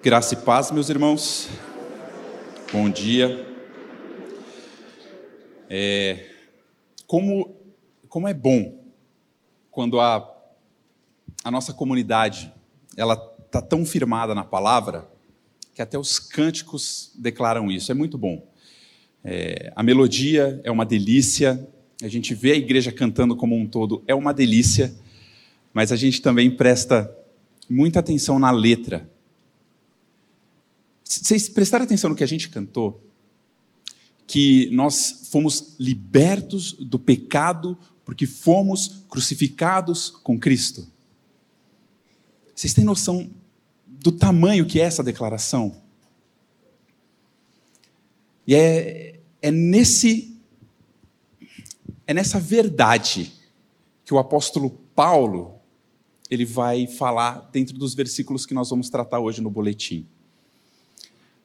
Graça e paz, meus irmãos. Bom dia. É, como, como é bom quando a, a nossa comunidade ela está tão firmada na palavra que até os cânticos declaram isso. É muito bom. É, a melodia é uma delícia. A gente vê a igreja cantando como um todo é uma delícia, mas a gente também presta muita atenção na letra vocês prestaram atenção no que a gente cantou? Que nós fomos libertos do pecado porque fomos crucificados com Cristo. Vocês têm noção do tamanho que é essa declaração? E é, é nesse é nessa verdade que o apóstolo Paulo ele vai falar dentro dos versículos que nós vamos tratar hoje no boletim.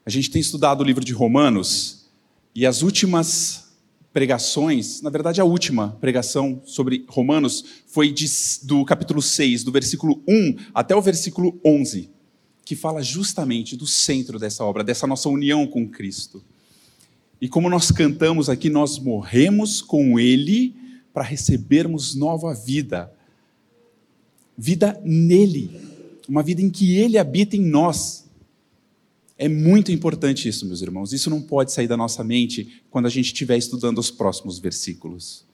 A gente tem estudado o livro de Romanos e as últimas pregações, na verdade, a última pregação sobre Romanos foi de, do capítulo 6, do versículo 1 até o versículo 11, que fala justamente do centro dessa obra, dessa nossa união com Cristo. E como nós cantamos aqui, nós morremos com Ele para recebermos nova vida. Vida nele, uma vida em que Ele habita em nós. É muito importante isso, meus irmãos. Isso não pode sair da nossa mente quando a gente estiver estudando os próximos versículos.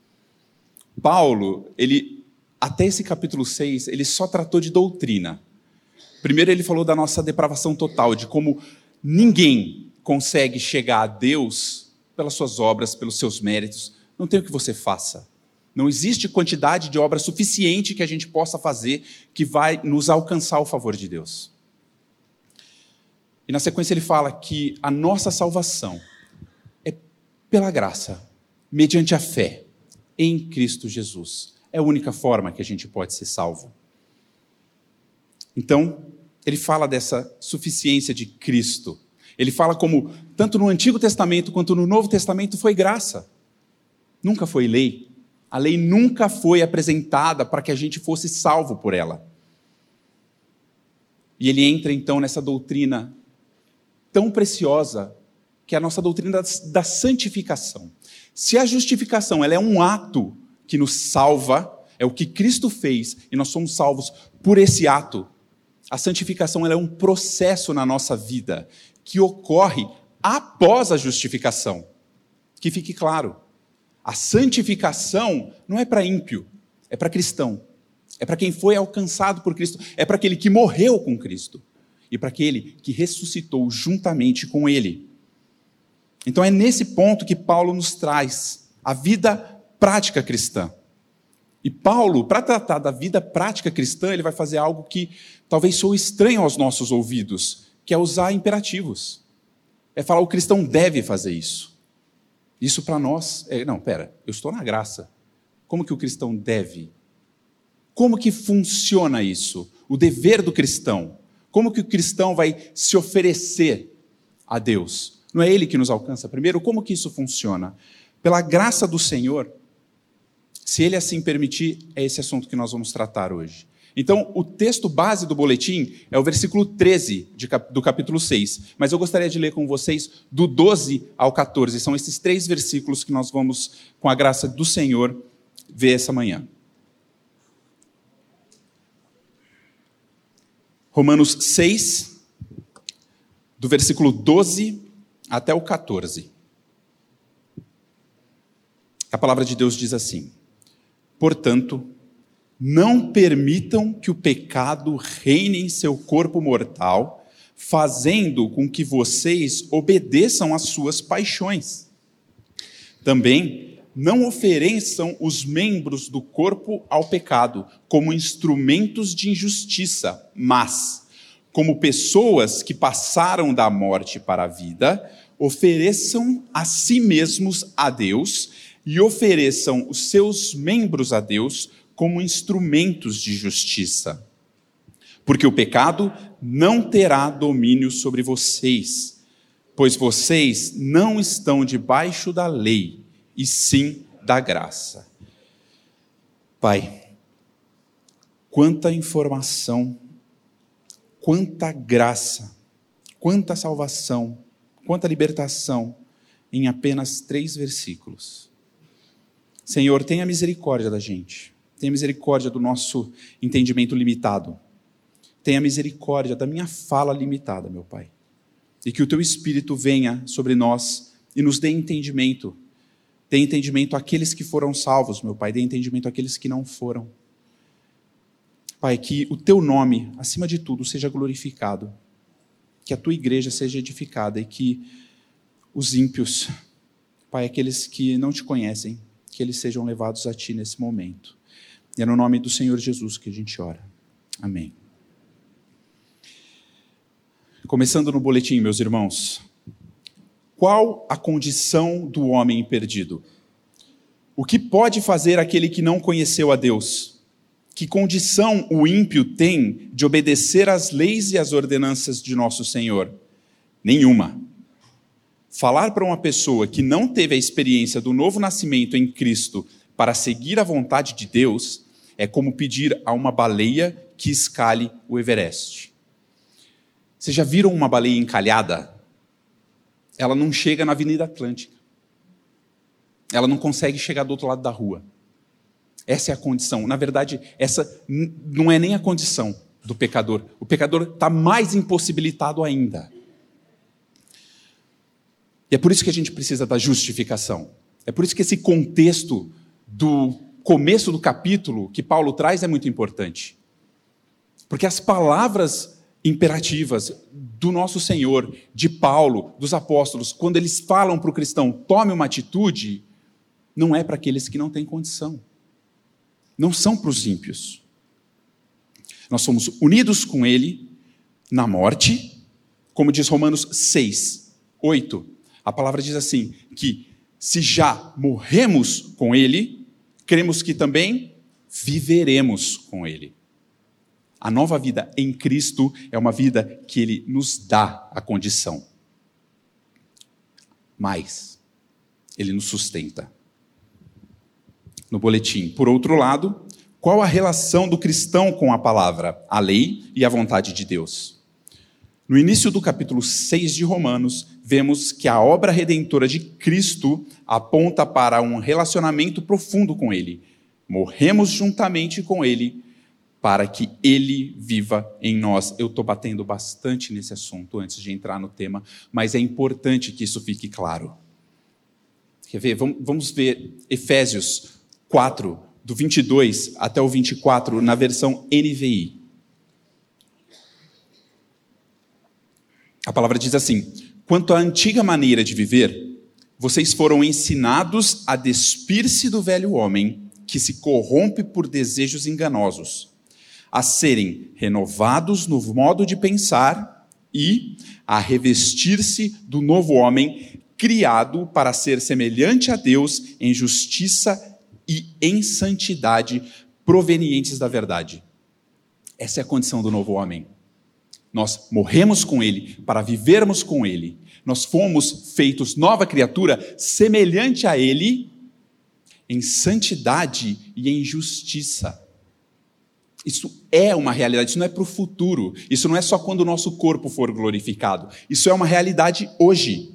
Paulo, ele até esse capítulo 6, ele só tratou de doutrina. Primeiro ele falou da nossa depravação total, de como ninguém consegue chegar a Deus pelas suas obras, pelos seus méritos. Não tem o que você faça. Não existe quantidade de obra suficiente que a gente possa fazer que vai nos alcançar o favor de Deus. E na sequência ele fala que a nossa salvação é pela graça, mediante a fé em Cristo Jesus. É a única forma que a gente pode ser salvo. Então, ele fala dessa suficiência de Cristo. Ele fala como, tanto no Antigo Testamento quanto no Novo Testamento, foi graça. Nunca foi lei. A lei nunca foi apresentada para que a gente fosse salvo por ela. E ele entra então nessa doutrina tão preciosa, que é a nossa doutrina da, da santificação. Se a justificação ela é um ato que nos salva, é o que Cristo fez e nós somos salvos por esse ato. A santificação é um processo na nossa vida que ocorre após a justificação. Que fique claro. A santificação não é para ímpio, é para cristão. É para quem foi alcançado por Cristo, é para aquele que morreu com Cristo e para aquele que ressuscitou juntamente com ele. Então é nesse ponto que Paulo nos traz a vida prática cristã. E Paulo, para tratar da vida prática cristã, ele vai fazer algo que talvez soe estranho aos nossos ouvidos, que é usar imperativos. É falar o cristão deve fazer isso. Isso para nós é, não, pera, eu estou na graça. Como que o cristão deve? Como que funciona isso? O dever do cristão. Como que o cristão vai se oferecer a Deus? Não é ele que nos alcança primeiro? Como que isso funciona? Pela graça do Senhor, se ele assim permitir, é esse assunto que nós vamos tratar hoje. Então, o texto base do boletim é o versículo 13 do capítulo 6, mas eu gostaria de ler com vocês do 12 ao 14. São esses três versículos que nós vamos, com a graça do Senhor, ver essa manhã. Romanos 6, do versículo 12 até o 14. A palavra de Deus diz assim: Portanto, não permitam que o pecado reine em seu corpo mortal, fazendo com que vocês obedeçam às suas paixões. Também não ofereçam os membros do corpo ao pecado como instrumentos de injustiça, mas, como pessoas que passaram da morte para a vida, ofereçam a si mesmos a Deus e ofereçam os seus membros a Deus como instrumentos de justiça. Porque o pecado não terá domínio sobre vocês, pois vocês não estão debaixo da lei, e sim da graça. Pai, quanta informação, quanta graça Quanta salvação, quanta libertação em apenas três versículos. Senhor, tenha misericórdia da gente, tenha misericórdia do nosso entendimento limitado, tenha misericórdia da minha fala limitada, meu Pai, e que o Teu Espírito venha sobre nós e nos dê entendimento. Dê entendimento àqueles que foram salvos, meu Pai, dê entendimento àqueles que não foram. Pai, que o Teu nome, acima de tudo, seja glorificado, que a Tua igreja seja edificada e que os ímpios, Pai, aqueles que não te conhecem, que eles sejam levados a Ti nesse momento. E é no nome do Senhor Jesus que a gente ora. Amém. Começando no boletim, meus irmãos. Qual a condição do homem perdido? O que pode fazer aquele que não conheceu a Deus? Que condição o ímpio tem de obedecer às leis e às ordenanças de nosso Senhor? Nenhuma. Falar para uma pessoa que não teve a experiência do novo nascimento em Cristo para seguir a vontade de Deus é como pedir a uma baleia que escale o Everest. Vocês já viram uma baleia encalhada? Ela não chega na Avenida Atlântica. Ela não consegue chegar do outro lado da rua. Essa é a condição. Na verdade, essa não é nem a condição do pecador. O pecador está mais impossibilitado ainda. E é por isso que a gente precisa da justificação. É por isso que esse contexto do começo do capítulo que Paulo traz é muito importante. Porque as palavras imperativas do nosso Senhor, de Paulo, dos apóstolos, quando eles falam para o cristão, tome uma atitude, não é para aqueles que não têm condição. Não são para os ímpios. Nós somos unidos com Ele na morte, como diz Romanos 6, 8 a palavra diz assim: que se já morremos com Ele, cremos que também viveremos com Ele. A nova vida em Cristo é uma vida que Ele nos dá a condição. Mas, Ele nos sustenta. No boletim. Por outro lado, qual a relação do cristão com a palavra, a lei e a vontade de Deus? No início do capítulo 6 de Romanos, vemos que a obra redentora de Cristo aponta para um relacionamento profundo com Ele. Morremos juntamente com Ele para que Ele viva em nós. Eu estou batendo bastante nesse assunto antes de entrar no tema, mas é importante que isso fique claro. Quer ver? Vamos ver Efésios 4, do 22 até o 24, na versão NVI. A palavra diz assim: quanto à antiga maneira de viver, vocês foram ensinados a despir-se do velho homem, que se corrompe por desejos enganosos, a serem renovados no modo de pensar e a revestir-se do novo homem, criado para ser semelhante a Deus em justiça e em santidade provenientes da verdade. Essa é a condição do novo homem. Nós morremos com Ele para vivermos com Ele. Nós fomos feitos nova criatura, semelhante a Ele, em santidade e em justiça. Isso é uma realidade, isso não é para o futuro. Isso não é só quando o nosso corpo for glorificado. Isso é uma realidade hoje.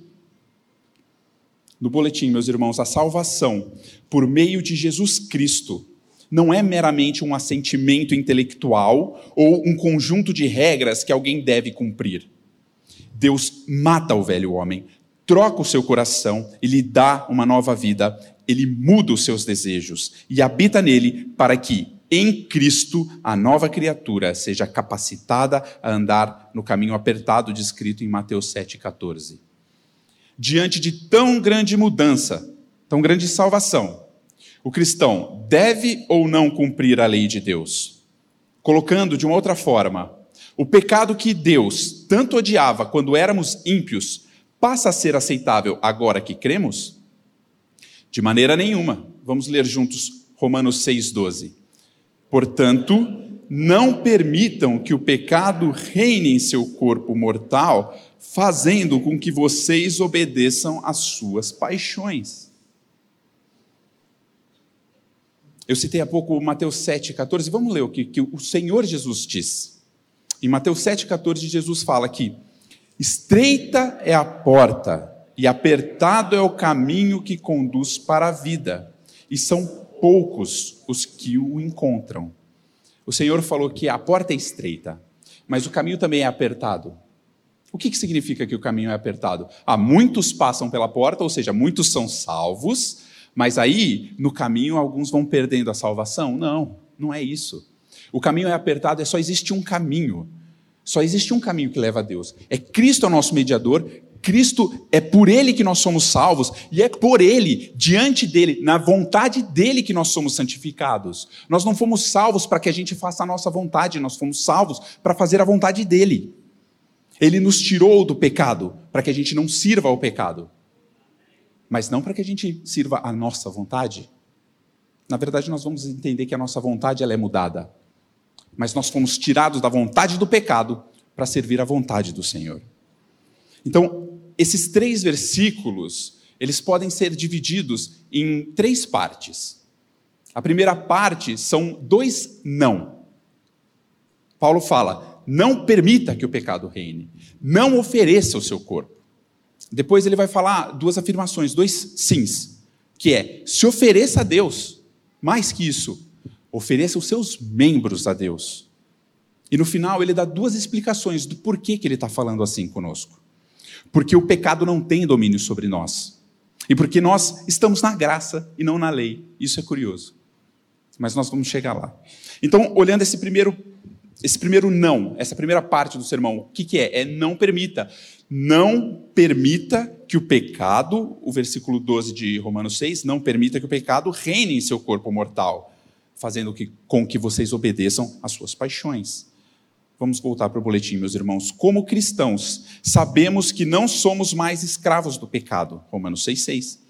No boletim, meus irmãos, a salvação por meio de Jesus Cristo não é meramente um assentimento intelectual ou um conjunto de regras que alguém deve cumprir. Deus mata o velho homem, troca o seu coração e lhe dá uma nova vida, ele muda os seus desejos e habita nele para que, em Cristo, a nova criatura seja capacitada a andar no caminho apertado descrito em Mateus 7,14. Diante de tão grande mudança, tão grande salvação, o cristão deve ou não cumprir a lei de Deus? Colocando de uma outra forma, o pecado que Deus tanto odiava quando éramos ímpios passa a ser aceitável agora que cremos? De maneira nenhuma. Vamos ler juntos Romanos 6,12. Portanto, não permitam que o pecado reine em seu corpo mortal, fazendo com que vocês obedeçam às suas paixões. Eu citei há pouco Mateus 7,14. Vamos ler o que, que o Senhor Jesus diz. Em Mateus 7,14, Jesus fala que Estreita é a porta e apertado é o caminho que conduz para a vida, e são poucos os que o encontram. O Senhor falou que a porta é estreita, mas o caminho também é apertado. O que, que significa que o caminho é apertado? Ah, muitos passam pela porta, ou seja, muitos são salvos, mas aí, no caminho, alguns vão perdendo a salvação? Não, não é isso. O caminho é apertado, é só existe um caminho. Só existe um caminho que leva a Deus. É Cristo é o nosso mediador, Cristo é por ele que nós somos salvos e é por ele, diante dele, na vontade dele que nós somos santificados. Nós não fomos salvos para que a gente faça a nossa vontade, nós fomos salvos para fazer a vontade dele. Ele nos tirou do pecado para que a gente não sirva ao pecado, mas não para que a gente sirva a nossa vontade. Na verdade, nós vamos entender que a nossa vontade ela é mudada, mas nós fomos tirados da vontade do pecado para servir à vontade do Senhor. Então, esses três versículos, eles podem ser divididos em três partes. A primeira parte são dois não. Paulo fala: não permita que o pecado reine. Não ofereça o seu corpo. Depois ele vai falar duas afirmações, dois sims, que é: se ofereça a Deus. Mais que isso, ofereça os seus membros a Deus. E no final ele dá duas explicações do porquê que ele está falando assim conosco. Porque o pecado não tem domínio sobre nós. E porque nós estamos na graça e não na lei. Isso é curioso. Mas nós vamos chegar lá. Então, olhando esse primeiro esse primeiro não, essa primeira parte do sermão, o que, que é? É não permita. Não permita que o pecado, o versículo 12 de Romanos 6, não permita que o pecado reine em seu corpo mortal, fazendo que, com que vocês obedeçam às suas paixões. Vamos voltar para o boletim, meus irmãos. Como cristãos, sabemos que não somos mais escravos do pecado. Romanos 6,6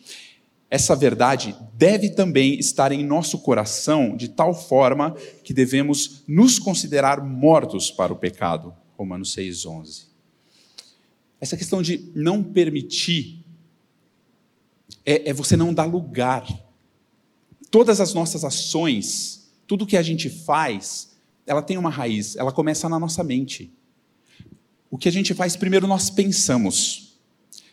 essa verdade deve também estar em nosso coração de tal forma que devemos nos considerar mortos para o pecado. Romanos 6,11. Essa questão de não permitir é, é você não dar lugar. Todas as nossas ações, tudo que a gente faz, ela tem uma raiz, ela começa na nossa mente. O que a gente faz, primeiro nós pensamos.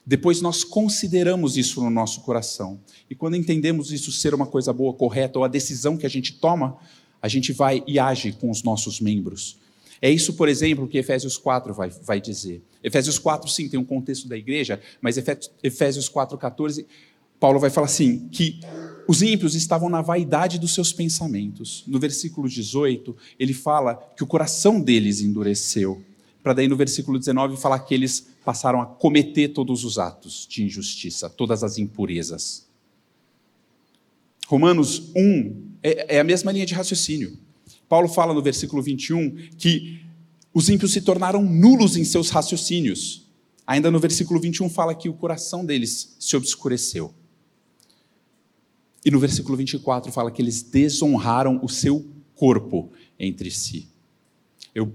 Depois nós consideramos isso no nosso coração. E quando entendemos isso ser uma coisa boa, correta, ou a decisão que a gente toma, a gente vai e age com os nossos membros. É isso, por exemplo, que Efésios 4 vai, vai dizer. Efésios 4, sim, tem um contexto da igreja, mas Efésios 4, 14, Paulo vai falar assim: que os ímpios estavam na vaidade dos seus pensamentos. No versículo 18, ele fala que o coração deles endureceu para daí no versículo 19 falar que eles passaram a cometer todos os atos de injustiça, todas as impurezas. Romanos 1 é, é a mesma linha de raciocínio. Paulo fala no versículo 21 que os ímpios se tornaram nulos em seus raciocínios. Ainda no versículo 21 fala que o coração deles se obscureceu. E no versículo 24 fala que eles desonraram o seu corpo entre si. Eu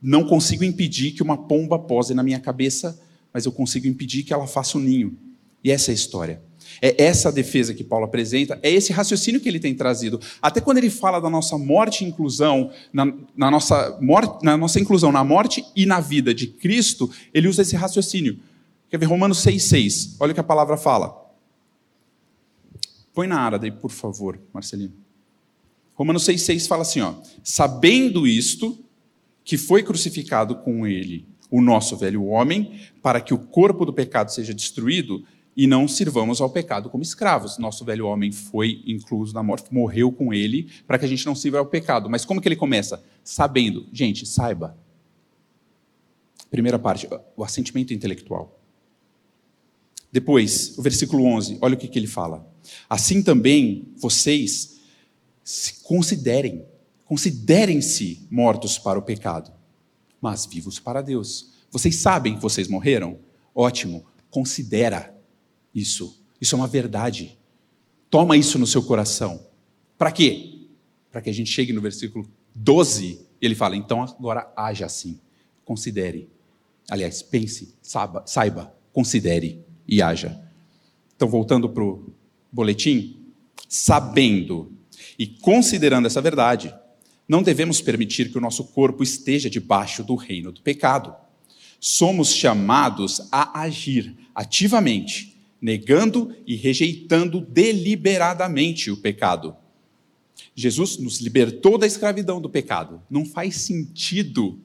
não consigo impedir que uma pomba pose na minha cabeça, mas eu consigo impedir que ela faça um ninho. E essa é a história. É essa a defesa que Paulo apresenta, é esse raciocínio que ele tem trazido. Até quando ele fala da nossa morte e inclusão, na, na, nossa, morte, na nossa inclusão na morte e na vida de Cristo, ele usa esse raciocínio. Quer ver Romanos 6,6? Olha o que a palavra fala. Põe na área por favor, Marcelino. Romanos 6,6 fala assim: ó, sabendo isto, que foi crucificado com ele o nosso velho homem, para que o corpo do pecado seja destruído e não sirvamos ao pecado como escravos. Nosso velho homem foi incluso na morte, morreu com ele, para que a gente não sirva ao pecado. Mas como que ele começa? Sabendo. Gente, saiba. Primeira parte, o assentimento intelectual. Depois, o versículo 11, olha o que, que ele fala. Assim também vocês se considerem Considerem-se mortos para o pecado, mas vivos para Deus. Vocês sabem que vocês morreram? Ótimo. Considera isso. Isso é uma verdade. Toma isso no seu coração. Para quê? Para que a gente chegue no versículo 12 e ele fala: então agora haja assim. Considere. Aliás, pense, saiba, saiba considere e haja. Então, voltando para o boletim, sabendo e considerando essa verdade, não devemos permitir que o nosso corpo esteja debaixo do reino do pecado. somos chamados a agir ativamente, negando e rejeitando deliberadamente o pecado. Jesus nos libertou da escravidão do pecado. Não faz sentido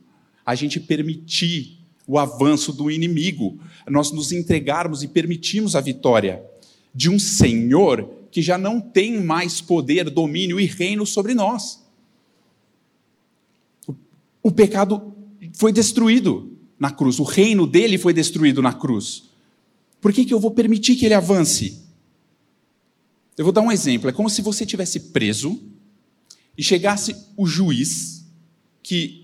a gente permitir o avanço do inimigo, nós nos entregarmos e permitirmos a vitória de um Senhor que já não tem mais poder, domínio e reino sobre nós. O pecado foi destruído na cruz, o reino dele foi destruído na cruz. Por que, que eu vou permitir que ele avance? Eu vou dar um exemplo: é como se você tivesse preso e chegasse o juiz, que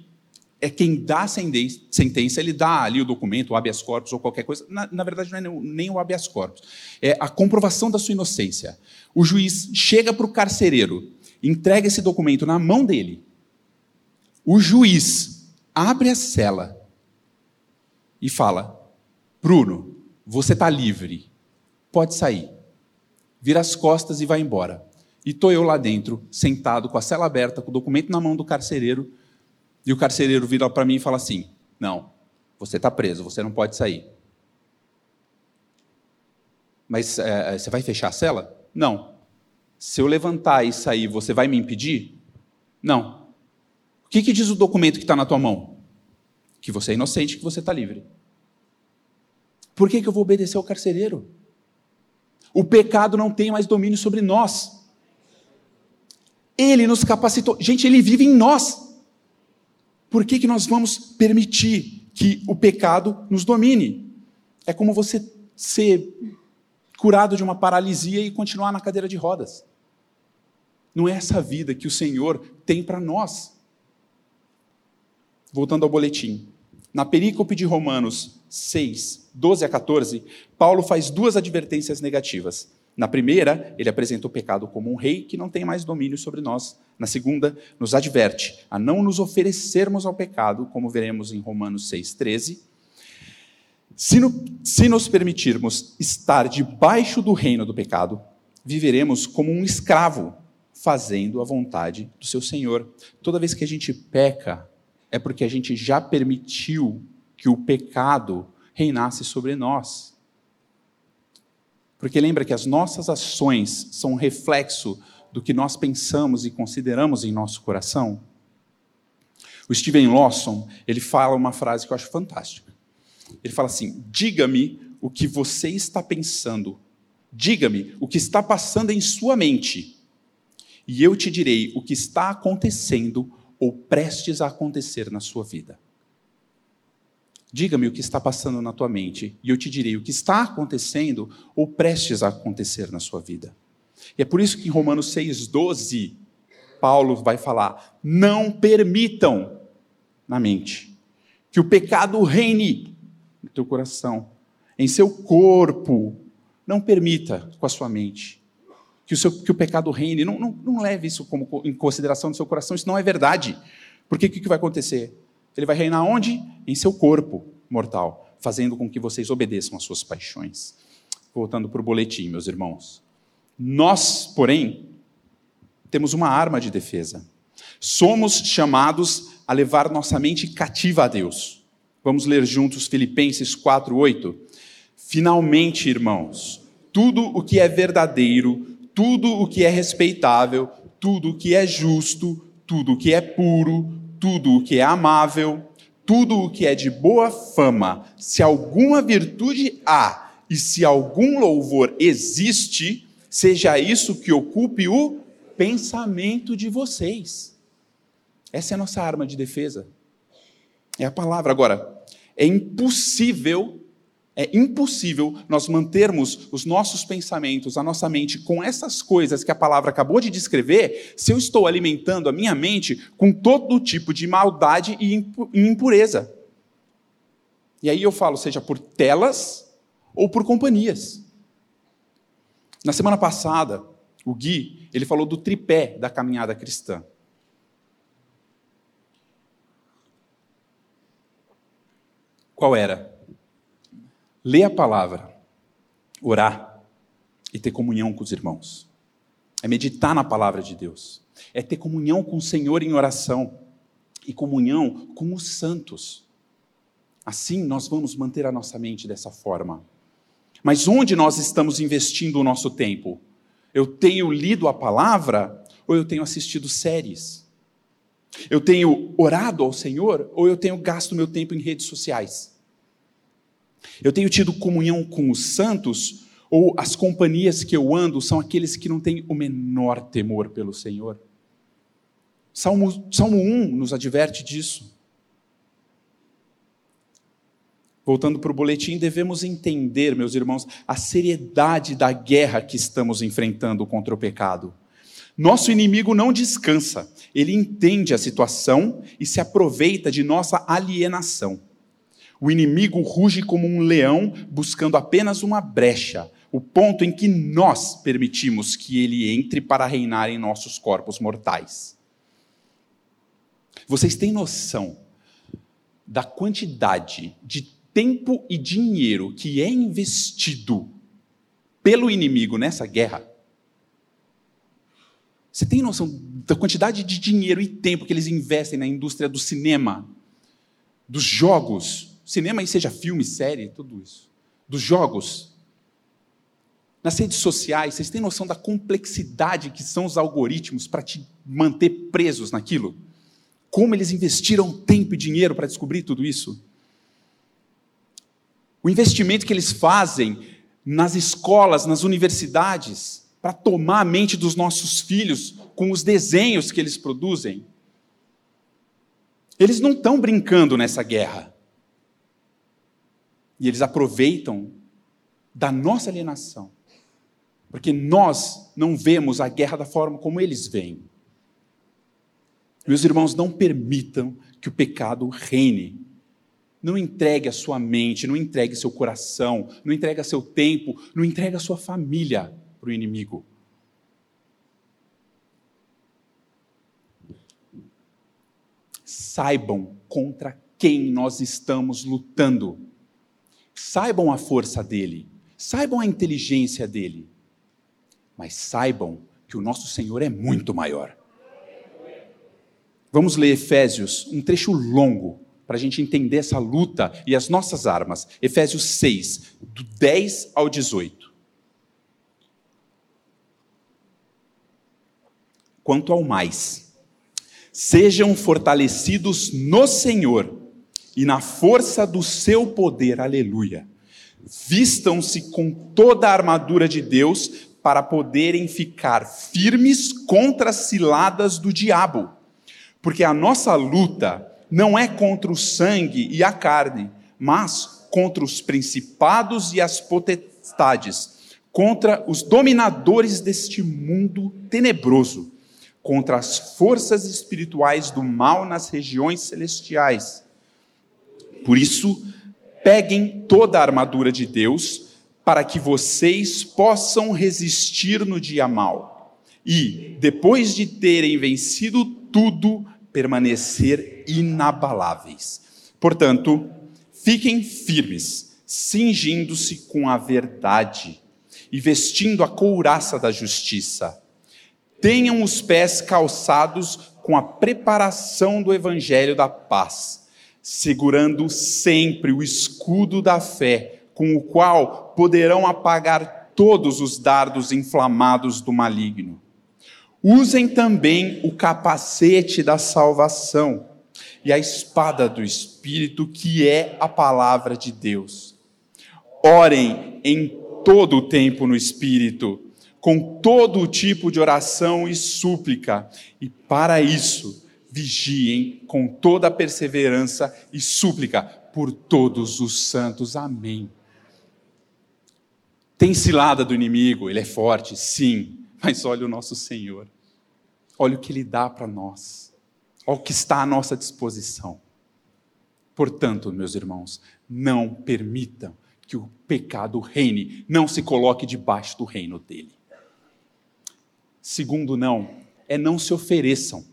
é quem dá a sentença, ele dá ali o documento, o habeas corpus ou qualquer coisa. Na, na verdade, não é nem o habeas corpus. É a comprovação da sua inocência. O juiz chega para o carcereiro, entrega esse documento na mão dele. O juiz abre a cela e fala: Bruno, você está livre, pode sair. Vira as costas e vai embora. E estou eu lá dentro, sentado, com a cela aberta, com o documento na mão do carcereiro, e o carcereiro vira para mim e fala assim: Não, você está preso, você não pode sair. Mas é, você vai fechar a cela? Não. Se eu levantar e sair, você vai me impedir? Não. O que, que diz o documento que está na tua mão? Que você é inocente, que você está livre. Por que, que eu vou obedecer ao carcereiro? O pecado não tem mais domínio sobre nós. Ele nos capacitou. Gente, ele vive em nós. Por que, que nós vamos permitir que o pecado nos domine? É como você ser curado de uma paralisia e continuar na cadeira de rodas. Não é essa vida que o Senhor tem para nós. Voltando ao boletim. Na perícope de Romanos 6, 12 a 14, Paulo faz duas advertências negativas. Na primeira, ele apresenta o pecado como um rei que não tem mais domínio sobre nós. Na segunda, nos adverte a não nos oferecermos ao pecado, como veremos em Romanos 6,13. Se, no, se nos permitirmos estar debaixo do reino do pecado, viveremos como um escravo, fazendo a vontade do seu Senhor. Toda vez que a gente peca, é porque a gente já permitiu que o pecado reinasse sobre nós. Porque lembra que as nossas ações são um reflexo do que nós pensamos e consideramos em nosso coração? O Steven Lawson, ele fala uma frase que eu acho fantástica. Ele fala assim: "Diga-me o que você está pensando. Diga-me o que está passando em sua mente, e eu te direi o que está acontecendo ou prestes a acontecer na sua vida." Diga-me o que está passando na tua mente, e eu te direi o que está acontecendo ou prestes a acontecer na sua vida. E é por isso que em Romanos 6,12, Paulo vai falar: não permitam na mente que o pecado reine no teu coração, em seu corpo. Não permita com a sua mente que o, seu, que o pecado reine. Não, não, não leve isso como, em consideração no seu coração, isso não é verdade. Porque o que, que vai acontecer? Ele vai reinar onde? Em seu corpo mortal, fazendo com que vocês obedeçam às suas paixões. Voltando para o boletim, meus irmãos. Nós, porém, temos uma arma de defesa. Somos chamados a levar nossa mente cativa a Deus. Vamos ler juntos Filipenses 4:8. Finalmente, irmãos, tudo o que é verdadeiro, tudo o que é respeitável, tudo o que é justo, tudo o que é puro, tudo o que é amável, tudo o que é de boa fama, se alguma virtude há e se algum louvor existe, seja isso que ocupe o pensamento de vocês. Essa é a nossa arma de defesa. É a palavra. Agora, é impossível é impossível nós mantermos os nossos pensamentos, a nossa mente com essas coisas que a palavra acabou de descrever, se eu estou alimentando a minha mente com todo tipo de maldade e impureza. E aí eu falo, seja por telas ou por companhias. Na semana passada, o Gui, ele falou do tripé da caminhada cristã. Qual era? Ler a palavra, orar e ter comunhão com os irmãos. É meditar na palavra de Deus. É ter comunhão com o Senhor em oração e comunhão com os santos. Assim, nós vamos manter a nossa mente dessa forma. Mas onde nós estamos investindo o nosso tempo? Eu tenho lido a palavra ou eu tenho assistido séries? Eu tenho orado ao Senhor ou eu tenho gasto meu tempo em redes sociais? Eu tenho tido comunhão com os santos ou as companhias que eu ando são aqueles que não têm o menor temor pelo Senhor? Salmo, Salmo 1 nos adverte disso. Voltando para o boletim, devemos entender, meus irmãos, a seriedade da guerra que estamos enfrentando contra o pecado. Nosso inimigo não descansa, ele entende a situação e se aproveita de nossa alienação. O inimigo ruge como um leão buscando apenas uma brecha, o ponto em que nós permitimos que ele entre para reinar em nossos corpos mortais. Vocês têm noção da quantidade de tempo e dinheiro que é investido pelo inimigo nessa guerra, você tem noção da quantidade de dinheiro e tempo que eles investem na indústria do cinema, dos jogos, cinema e seja filme, série, tudo isso, dos jogos, nas redes sociais, vocês têm noção da complexidade que são os algoritmos para te manter presos naquilo? Como eles investiram tempo e dinheiro para descobrir tudo isso? o investimento que eles fazem nas escolas, nas universidades, para tomar a mente dos nossos filhos com os desenhos que eles produzem. Eles não estão brincando nessa guerra. E eles aproveitam da nossa alienação, porque nós não vemos a guerra da forma como eles veem. Meus irmãos, não permitam que o pecado reine não entregue a sua mente, não entregue seu coração, não entregue seu tempo, não entregue a sua família para o inimigo. Saibam contra quem nós estamos lutando. Saibam a força dele, saibam a inteligência dele, mas saibam que o nosso Senhor é muito maior. Vamos ler Efésios, um trecho longo, para a gente entender essa luta e as nossas armas. Efésios 6, do 10 ao 18. Quanto ao mais, sejam fortalecidos no Senhor e na força do seu poder, aleluia. Vistam-se com toda a armadura de Deus para poderem ficar firmes contra as ciladas do diabo. Porque a nossa luta não é contra o sangue e a carne, mas contra os principados e as potestades, contra os dominadores deste mundo tenebroso, contra as forças espirituais do mal nas regiões celestiais. Por isso, peguem toda a armadura de Deus, para que vocês possam resistir no dia mal. E, depois de terem vencido tudo, permanecer inabaláveis. Portanto, fiquem firmes, cingindo-se com a verdade e vestindo a couraça da justiça. Tenham os pés calçados com a preparação do evangelho da paz, segurando sempre o escudo da fé, com o qual poderão apagar todos os dardos inflamados do maligno Usem também o capacete da salvação e a espada do Espírito, que é a palavra de Deus. Orem em todo o tempo no Espírito, com todo o tipo de oração e súplica, e para isso vigiem com toda a perseverança e súplica por todos os santos. Amém. Tem cilada do inimigo, ele é forte, sim, mas olha o nosso Senhor. Olha o que Ele dá para nós. Olha o que está à nossa disposição. Portanto, meus irmãos, não permitam que o pecado reine, não se coloque debaixo do reino dele. Segundo, não, é não se ofereçam.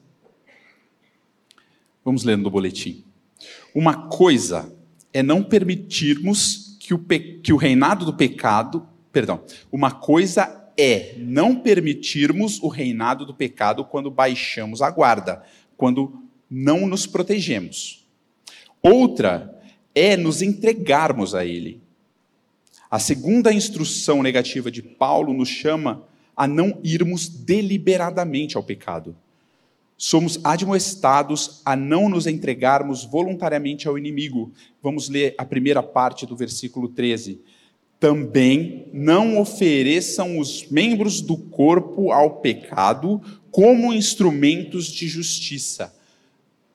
Vamos ler no boletim. Uma coisa é não permitirmos que o, que o reinado do pecado, perdão, uma coisa é não permitirmos o reinado do pecado quando baixamos a guarda, quando não nos protegemos. Outra é nos entregarmos a Ele. A segunda instrução negativa de Paulo nos chama a não irmos deliberadamente ao pecado. Somos admoestados a não nos entregarmos voluntariamente ao inimigo. Vamos ler a primeira parte do versículo 13. Também não ofereçam os membros do corpo ao pecado como instrumentos de justiça.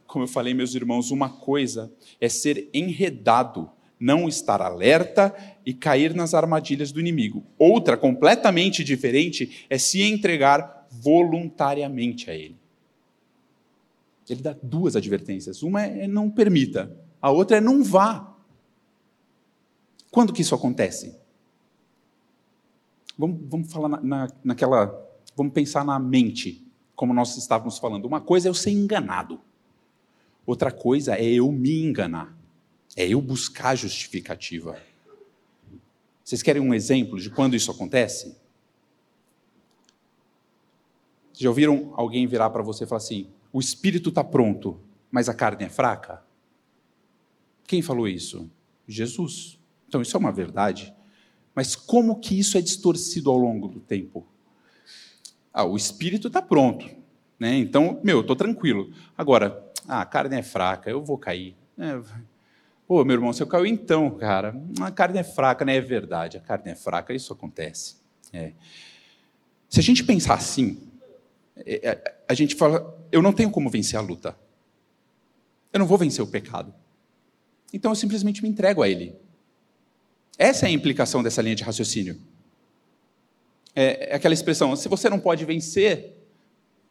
Como eu falei, meus irmãos, uma coisa é ser enredado, não estar alerta e cair nas armadilhas do inimigo. Outra, completamente diferente, é se entregar voluntariamente a ele. Ele dá duas advertências. Uma é não permita, a outra é não vá. Quando que isso acontece? Vamos, vamos falar na, na, naquela. Vamos pensar na mente, como nós estávamos falando. Uma coisa é eu ser enganado, outra coisa é eu me enganar, é eu buscar justificativa. Vocês querem um exemplo de quando isso acontece? Já ouviram alguém virar para você e falar assim: o espírito está pronto, mas a carne é fraca? Quem falou isso? Jesus. Então, isso é uma verdade. Mas como que isso é distorcido ao longo do tempo? Ah, o espírito está pronto. Né? Então, meu, eu estou tranquilo. Agora, ah, a carne é fraca, eu vou cair. É, meu irmão, você caiu então, cara. A carne é fraca, né? É verdade, a carne é fraca, isso acontece. É. Se a gente pensar assim, é, é, a gente fala, eu não tenho como vencer a luta. Eu não vou vencer o pecado. Então eu simplesmente me entrego a ele. Essa é a implicação dessa linha de raciocínio. É, é aquela expressão: se você não pode vencer,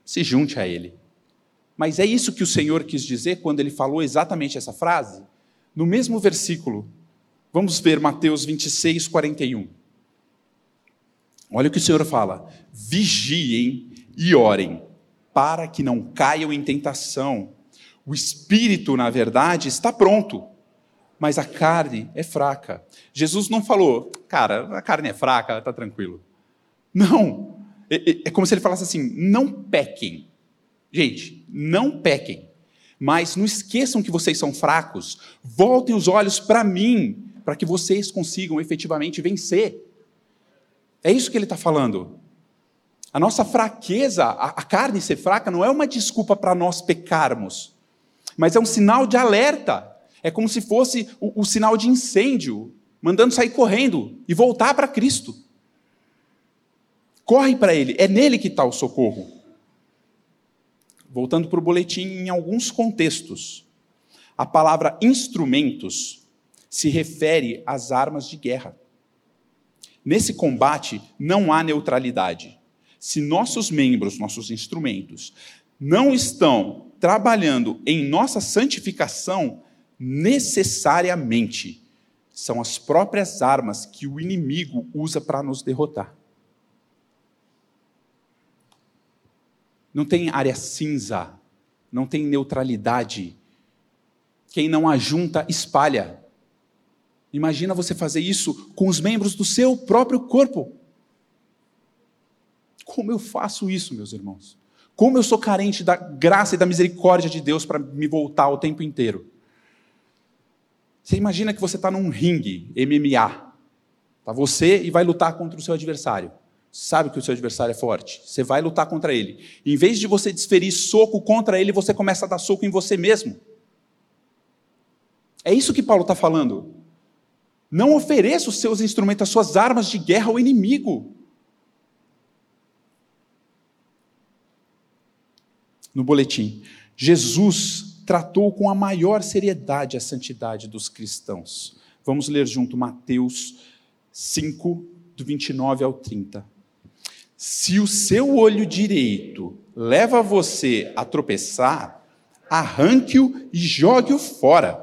se junte a ele. Mas é isso que o Senhor quis dizer quando ele falou exatamente essa frase? No mesmo versículo, vamos ver Mateus 26, 41. Olha o que o Senhor fala: vigiem e orem, para que não caiam em tentação. O espírito, na verdade, está pronto, mas a carne é fraca. Jesus não falou, cara, a carne é fraca, está tranquilo. Não. É, é, é como se ele falasse assim: não pequem. Gente, não pequem. Mas não esqueçam que vocês são fracos. Voltem os olhos para mim, para que vocês consigam efetivamente vencer. É isso que ele está falando. A nossa fraqueza, a, carne ser fraca, não é uma desculpa para nós pecarmos, mas é um sinal de alerta. É como se fosse o, o sinal de incêndio, mandando sair correndo e voltar para Cristo. Corre para Ele, é nele que está o socorro. Voltando para o boletim, em alguns contextos, a palavra instrumentos se refere às armas de guerra. Nesse combate não há neutralidade. Se nossos membros, nossos instrumentos, não estão trabalhando em nossa santificação, necessariamente são as próprias armas que o inimigo usa para nos derrotar. Não tem área cinza, não tem neutralidade. Quem não ajunta, espalha. Imagina você fazer isso com os membros do seu próprio corpo. Como eu faço isso, meus irmãos? Como eu sou carente da graça e da misericórdia de Deus para me voltar o tempo inteiro? Você imagina que você está num ringue MMA. Tá você e vai lutar contra o seu adversário. Sabe que o seu adversário é forte. Você vai lutar contra ele. Em vez de você desferir soco contra ele, você começa a dar soco em você mesmo. É isso que Paulo está falando. Não ofereça os seus instrumentos, as suas armas de guerra ao inimigo. No boletim. Jesus tratou com a maior seriedade a santidade dos cristãos. Vamos ler junto Mateus 5, do 29 ao 30. Se o seu olho direito leva você a tropeçar, arranque-o e jogue-o fora,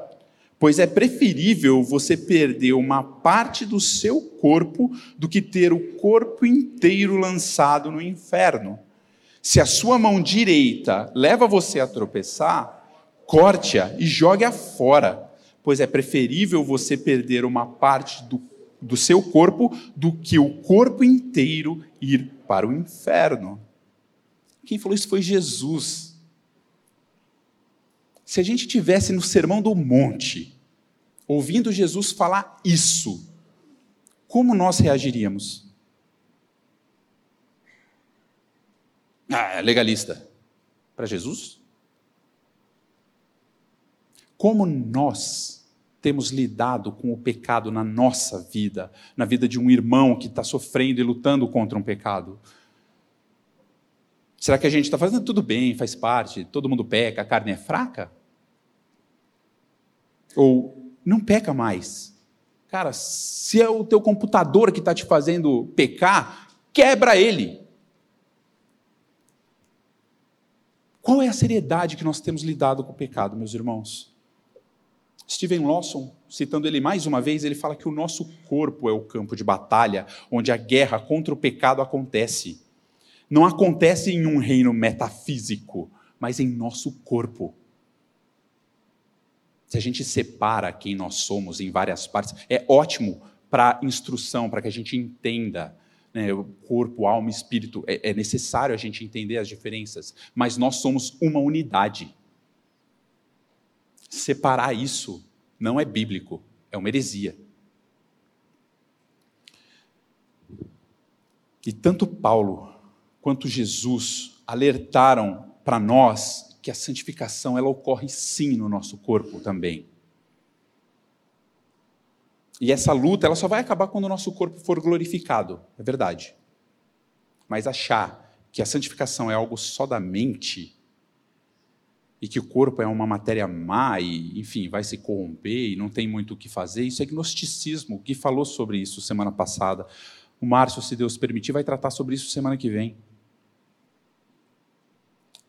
pois é preferível você perder uma parte do seu corpo do que ter o corpo inteiro lançado no inferno. Se a sua mão direita leva você a tropeçar, corte-a e jogue-a fora, pois é preferível você perder uma parte do, do seu corpo do que o corpo inteiro ir para o inferno. Quem falou isso foi Jesus. Se a gente tivesse no Sermão do Monte, ouvindo Jesus falar isso, como nós reagiríamos? Ah, é legalista. Para Jesus? Como nós temos lidado com o pecado na nossa vida, na vida de um irmão que está sofrendo e lutando contra um pecado? Será que a gente está fazendo tudo bem, faz parte, todo mundo peca, a carne é fraca? Ou não peca mais? Cara, se é o teu computador que está te fazendo pecar, quebra ele. Qual é a seriedade que nós temos lidado com o pecado, meus irmãos? Steven Lawson, citando ele mais uma vez, ele fala que o nosso corpo é o campo de batalha onde a guerra contra o pecado acontece. Não acontece em um reino metafísico, mas em nosso corpo. Se a gente separa quem nós somos em várias partes, é ótimo para instrução, para que a gente entenda né, corpo, alma, espírito. É, é necessário a gente entender as diferenças, mas nós somos uma unidade. Separar isso não é bíblico, é uma heresia. E tanto Paulo quanto Jesus alertaram para nós que a santificação ela ocorre sim no nosso corpo também. E essa luta ela só vai acabar quando o nosso corpo for glorificado, é verdade. Mas achar que a santificação é algo só da mente e que o corpo é uma matéria má e, enfim, vai se corromper e não tem muito o que fazer, isso é gnosticismo. O que falou sobre isso semana passada. O Márcio, se Deus permitir, vai tratar sobre isso semana que vem.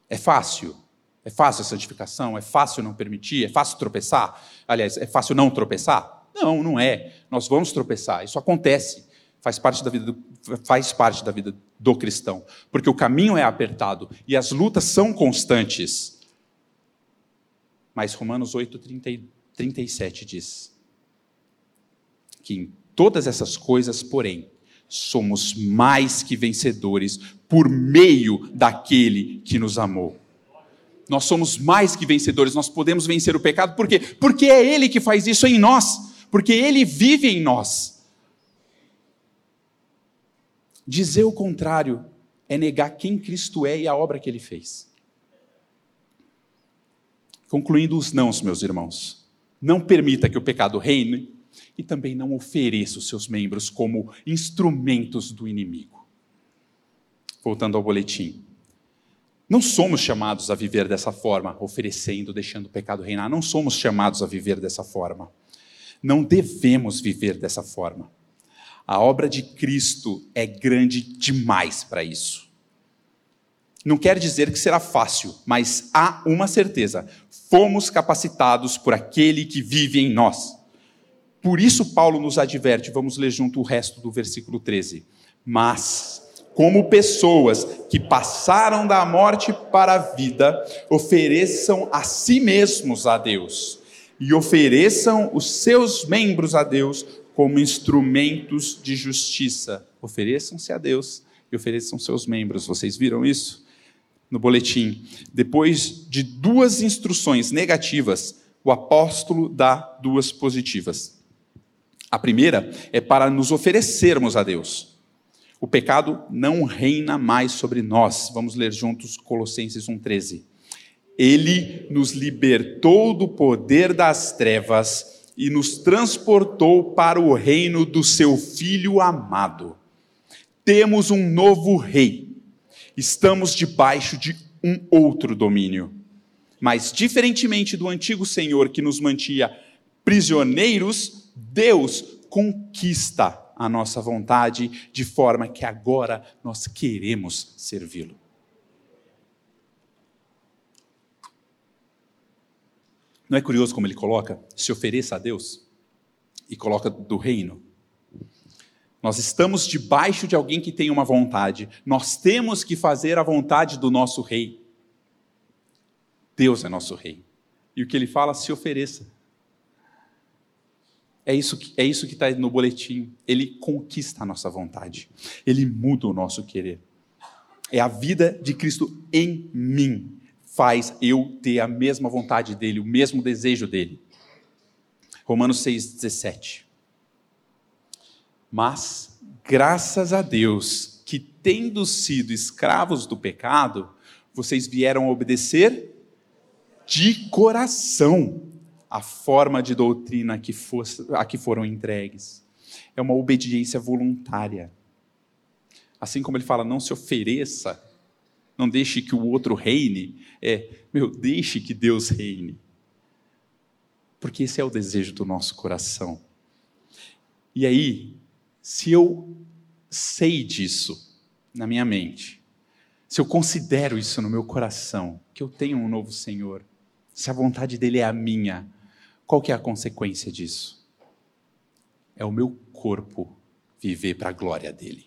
É fácil? É fácil a santificação? É fácil não permitir? É fácil tropeçar? Aliás, é fácil não tropeçar? Não, não é. Nós vamos tropeçar. Isso acontece. Faz parte da vida do, faz parte da vida do cristão, porque o caminho é apertado e as lutas são constantes. Mas Romanos 8, 30, 37 diz que em todas essas coisas, porém, somos mais que vencedores por meio daquele que nos amou. Nós somos mais que vencedores, nós podemos vencer o pecado, por quê? Porque é Ele que faz isso em nós, porque Ele vive em nós. Dizer o contrário é negar quem Cristo é e a obra que Ele fez. Concluindo os nãos, meus irmãos, não permita que o pecado reine e também não ofereça os seus membros como instrumentos do inimigo. Voltando ao boletim. Não somos chamados a viver dessa forma, oferecendo, deixando o pecado reinar. Não somos chamados a viver dessa forma. Não devemos viver dessa forma. A obra de Cristo é grande demais para isso. Não quer dizer que será fácil, mas há uma certeza: fomos capacitados por aquele que vive em nós. Por isso, Paulo nos adverte, vamos ler junto o resto do versículo 13. Mas como pessoas que passaram da morte para a vida, ofereçam a si mesmos a Deus e ofereçam os seus membros a Deus como instrumentos de justiça. Ofereçam-se a Deus e ofereçam seus membros. Vocês viram isso? No boletim. Depois de duas instruções negativas, o apóstolo dá duas positivas. A primeira é para nos oferecermos a Deus. O pecado não reina mais sobre nós. Vamos ler juntos Colossenses 1,13. Ele nos libertou do poder das trevas e nos transportou para o reino do seu Filho amado. Temos um novo rei. Estamos debaixo de um outro domínio. Mas, diferentemente do antigo Senhor que nos mantinha prisioneiros, Deus conquista a nossa vontade, de forma que agora nós queremos servi-lo. Não é curioso como ele coloca? Se ofereça a Deus e coloca do reino. Nós estamos debaixo de alguém que tem uma vontade. Nós temos que fazer a vontade do nosso rei. Deus é nosso rei. E o que ele fala, se ofereça. É isso, é isso que está no boletim. Ele conquista a nossa vontade. Ele muda o nosso querer. É a vida de Cristo em mim faz eu ter a mesma vontade dele, o mesmo desejo dele. Romanos 6,17. Mas, graças a Deus, que tendo sido escravos do pecado, vocês vieram obedecer de coração a forma de doutrina que, fosse, a que foram entregues. É uma obediência voluntária. Assim como ele fala, não se ofereça, não deixe que o outro reine, é, meu, deixe que Deus reine. Porque esse é o desejo do nosso coração. E aí, se eu sei disso na minha mente, se eu considero isso no meu coração, que eu tenho um novo Senhor, se a vontade dele é a minha, qual que é a consequência disso? É o meu corpo viver para a glória dele.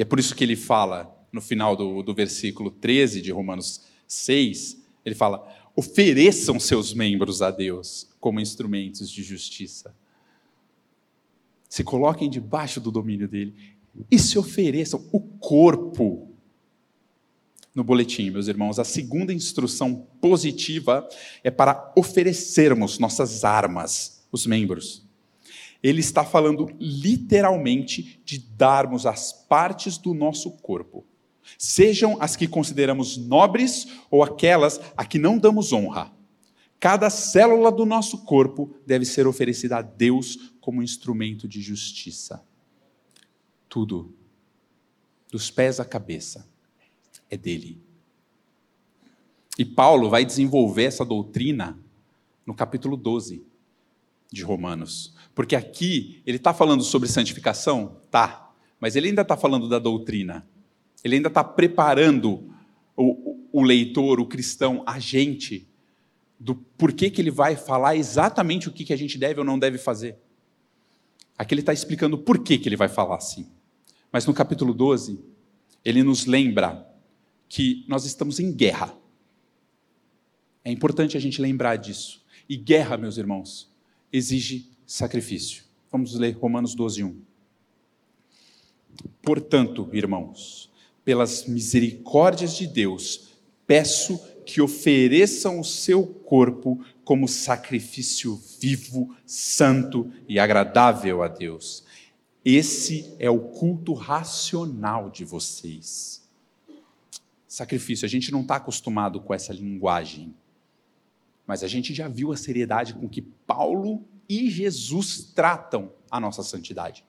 E é por isso que ele fala, no final do, do versículo 13 de Romanos 6, ele fala: ofereçam seus membros a Deus como instrumentos de justiça. Se coloquem debaixo do domínio dele e se ofereçam o corpo. No boletim, meus irmãos, a segunda instrução positiva é para oferecermos nossas armas, os membros ele está falando literalmente de darmos as partes do nosso corpo, sejam as que consideramos nobres ou aquelas a que não damos honra. Cada célula do nosso corpo deve ser oferecida a Deus como instrumento de justiça. Tudo, dos pés à cabeça, é dele. E Paulo vai desenvolver essa doutrina no capítulo 12 de Romanos. Porque aqui ele está falando sobre santificação? Tá. Mas ele ainda está falando da doutrina. Ele ainda está preparando o, o, leitor, o cristão, a gente, do porquê que ele vai falar exatamente o que, que a gente deve ou não deve fazer. Aqui ele está explicando por que, que ele vai falar assim. Mas no capítulo 12, ele nos lembra que nós estamos em guerra. É importante a gente lembrar disso. E guerra, meus irmãos, exige sacrifício. Vamos ler Romanos 12, 1. Portanto, irmãos, pelas misericórdias de Deus, peço que ofereçam o seu corpo como sacrifício vivo, santo e agradável a Deus. Esse é o culto racional de vocês. Sacrifício, a gente não está acostumado com essa linguagem, mas a gente já viu a seriedade com que Paulo e Jesus tratam a nossa santidade.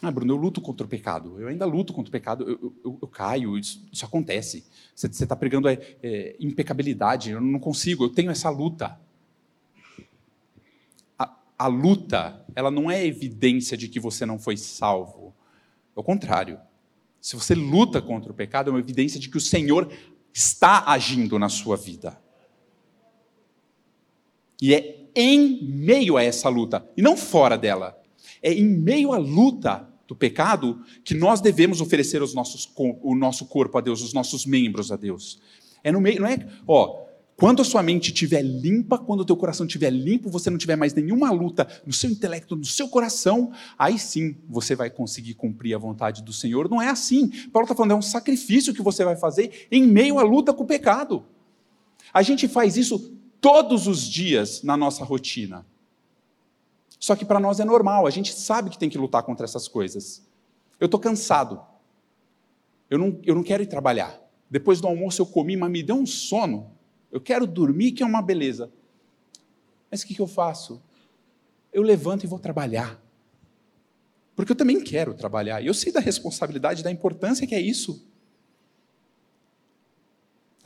Ah, Bruno, eu luto contra o pecado. Eu ainda luto contra o pecado. Eu, eu, eu caio, isso, isso, acontece. Você está pregando é, é, impecabilidade. Eu não consigo, eu tenho essa luta. A, a luta, ela não é evidência de que você não foi salvo. Ao contrário. Se você luta contra o pecado, é uma evidência de que o Senhor está agindo na sua vida. E é em meio a essa luta, e não fora dela. É em meio à luta do pecado que nós devemos oferecer os nossos, o nosso corpo a Deus, os nossos membros a Deus. É no meio, não é? Ó, quando a sua mente estiver limpa, quando o teu coração estiver limpo, você não tiver mais nenhuma luta no seu intelecto, no seu coração, aí sim você vai conseguir cumprir a vontade do Senhor. Não é assim. Paulo está falando, é um sacrifício que você vai fazer em meio à luta com o pecado. A gente faz isso todos os dias na nossa rotina. Só que para nós é normal, a gente sabe que tem que lutar contra essas coisas. Eu estou cansado. Eu não, eu não quero ir trabalhar. Depois do almoço eu comi, mas me deu um sono. Eu quero dormir, que é uma beleza. Mas o que, que eu faço? Eu levanto e vou trabalhar. Porque eu também quero trabalhar. E eu sei da responsabilidade, da importância que é isso.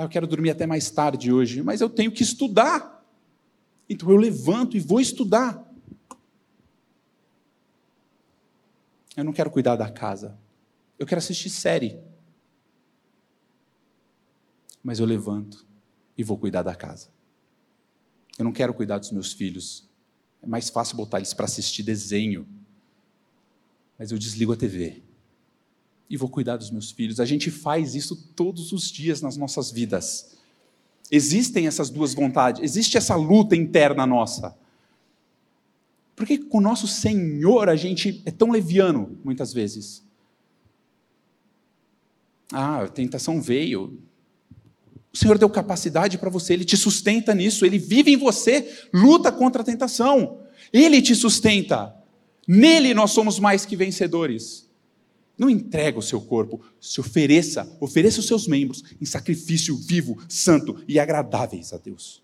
Ah, eu quero dormir até mais tarde hoje, mas eu tenho que estudar. Então eu levanto e vou estudar. Eu não quero cuidar da casa. Eu quero assistir série. Mas eu levanto e vou cuidar da casa. Eu não quero cuidar dos meus filhos. É mais fácil botar eles para assistir desenho. Mas eu desligo a TV e vou cuidar dos meus filhos. A gente faz isso todos os dias nas nossas vidas. Existem essas duas vontades, existe essa luta interna nossa. Por que com o nosso Senhor a gente é tão leviano, muitas vezes? Ah, a tentação veio. O Senhor deu capacidade para você, Ele te sustenta nisso, Ele vive em você, luta contra a tentação. Ele te sustenta. Nele nós somos mais que vencedores. Não entrega o seu corpo, se ofereça, ofereça os seus membros em sacrifício vivo, santo e agradáveis a Deus.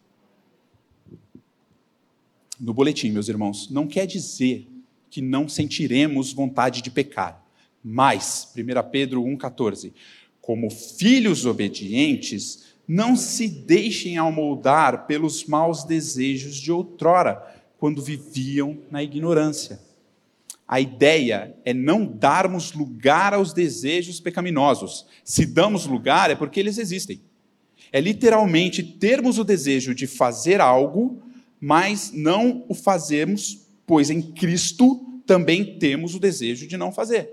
No boletim, meus irmãos, não quer dizer que não sentiremos vontade de pecar. Mas, 1 Pedro 1,14, como filhos obedientes, não se deixem amoldar pelos maus desejos de outrora, quando viviam na ignorância. A ideia é não darmos lugar aos desejos pecaminosos. Se damos lugar, é porque eles existem. É literalmente termos o desejo de fazer algo, mas não o fazemos, pois em Cristo também temos o desejo de não fazer.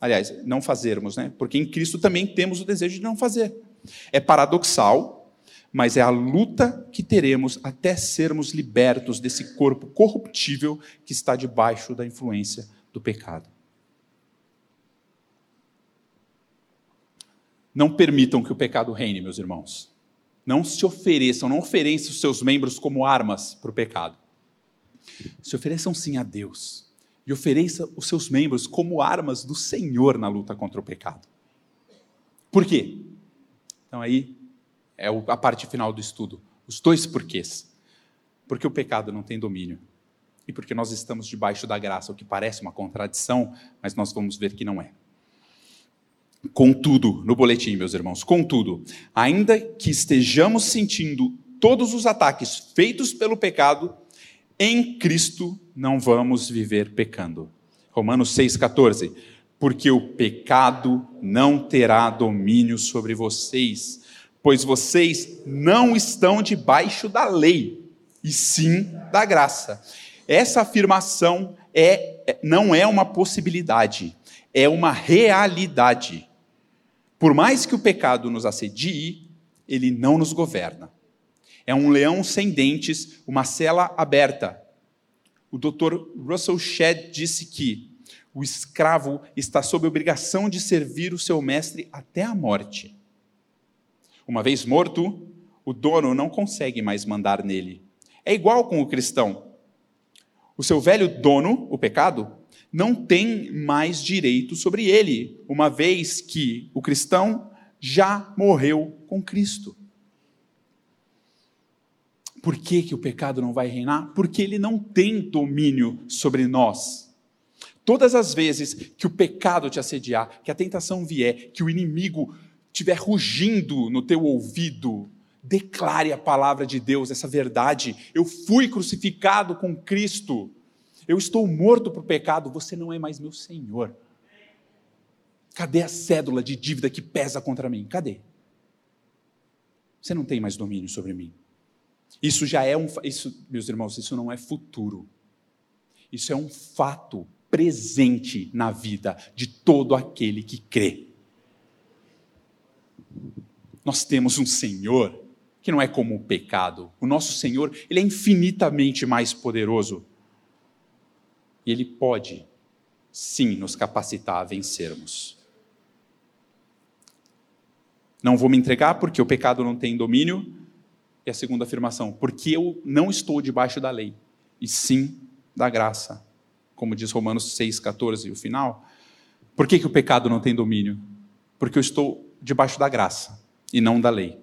Aliás, não fazermos, né? Porque em Cristo também temos o desejo de não fazer. É paradoxal, mas é a luta que teremos até sermos libertos desse corpo corruptível que está debaixo da influência do pecado. Não permitam que o pecado reine, meus irmãos. Não se ofereçam, não ofereçam os seus membros como armas para o pecado. Se ofereçam sim a Deus. E ofereça os seus membros como armas do Senhor na luta contra o pecado. Por quê? Então aí é a parte final do estudo. Os dois porquês. Porque o pecado não tem domínio. E porque nós estamos debaixo da graça, o que parece uma contradição, mas nós vamos ver que não é. Contudo, no boletim, meus irmãos, contudo, ainda que estejamos sentindo todos os ataques feitos pelo pecado, em Cristo não vamos viver pecando. Romanos 6,14. Porque o pecado não terá domínio sobre vocês pois vocês não estão debaixo da lei, e sim da graça. Essa afirmação é, não é uma possibilidade, é uma realidade. Por mais que o pecado nos assedie, ele não nos governa. É um leão sem dentes, uma cela aberta. O Dr. Russell Shedd disse que o escravo está sob obrigação de servir o seu mestre até a morte. Uma vez morto, o dono não consegue mais mandar nele. É igual com o cristão. O seu velho dono, o pecado, não tem mais direito sobre ele, uma vez que o cristão já morreu com Cristo. Por que, que o pecado não vai reinar? Porque ele não tem domínio sobre nós. Todas as vezes que o pecado te assediar, que a tentação vier, que o inimigo estiver rugindo no teu ouvido, declare a palavra de Deus, essa verdade. Eu fui crucificado com Cristo. Eu estou morto para o pecado, você não é mais meu Senhor. Cadê a cédula de dívida que pesa contra mim? Cadê? Você não tem mais domínio sobre mim. Isso já é um. Isso, meus irmãos, isso não é futuro. Isso é um fato presente na vida de todo aquele que crê. Nós temos um Senhor que não é como o pecado. O nosso Senhor, ele é infinitamente mais poderoso. E ele pode, sim, nos capacitar a vencermos. Não vou me entregar porque o pecado não tem domínio. E a segunda afirmação, porque eu não estou debaixo da lei, e sim da graça. Como diz Romanos 6,14, o final. Por que, que o pecado não tem domínio? Porque eu estou debaixo da graça e não da lei.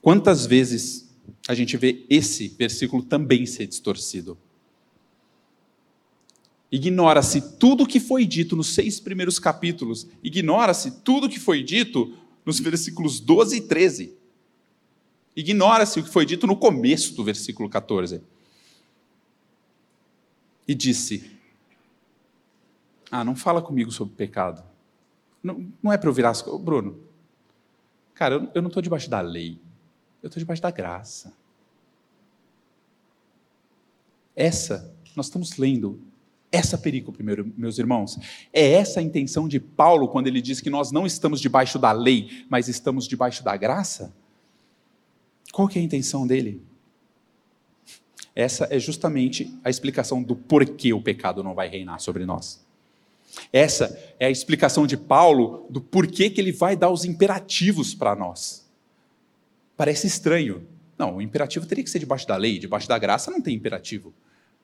Quantas vezes a gente vê esse versículo também ser distorcido? Ignora-se tudo o que foi dito nos seis primeiros capítulos, ignora-se tudo o que foi dito nos versículos 12 e 13. Ignora-se o que foi dito no começo do versículo 14. E disse: Ah, não fala comigo sobre pecado. Não, não é para eu virar as. Bruno, cara, eu, eu não estou debaixo da lei. Eu estou debaixo da graça. Essa, nós estamos lendo essa perícope, meus irmãos. É essa a intenção de Paulo quando ele diz que nós não estamos debaixo da lei, mas estamos debaixo da graça? Qual que é a intenção dele? Essa é justamente a explicação do porquê o pecado não vai reinar sobre nós. Essa é a explicação de Paulo do porquê que ele vai dar os imperativos para nós. Parece estranho. Não, o imperativo teria que ser debaixo da lei, debaixo da graça não tem imperativo.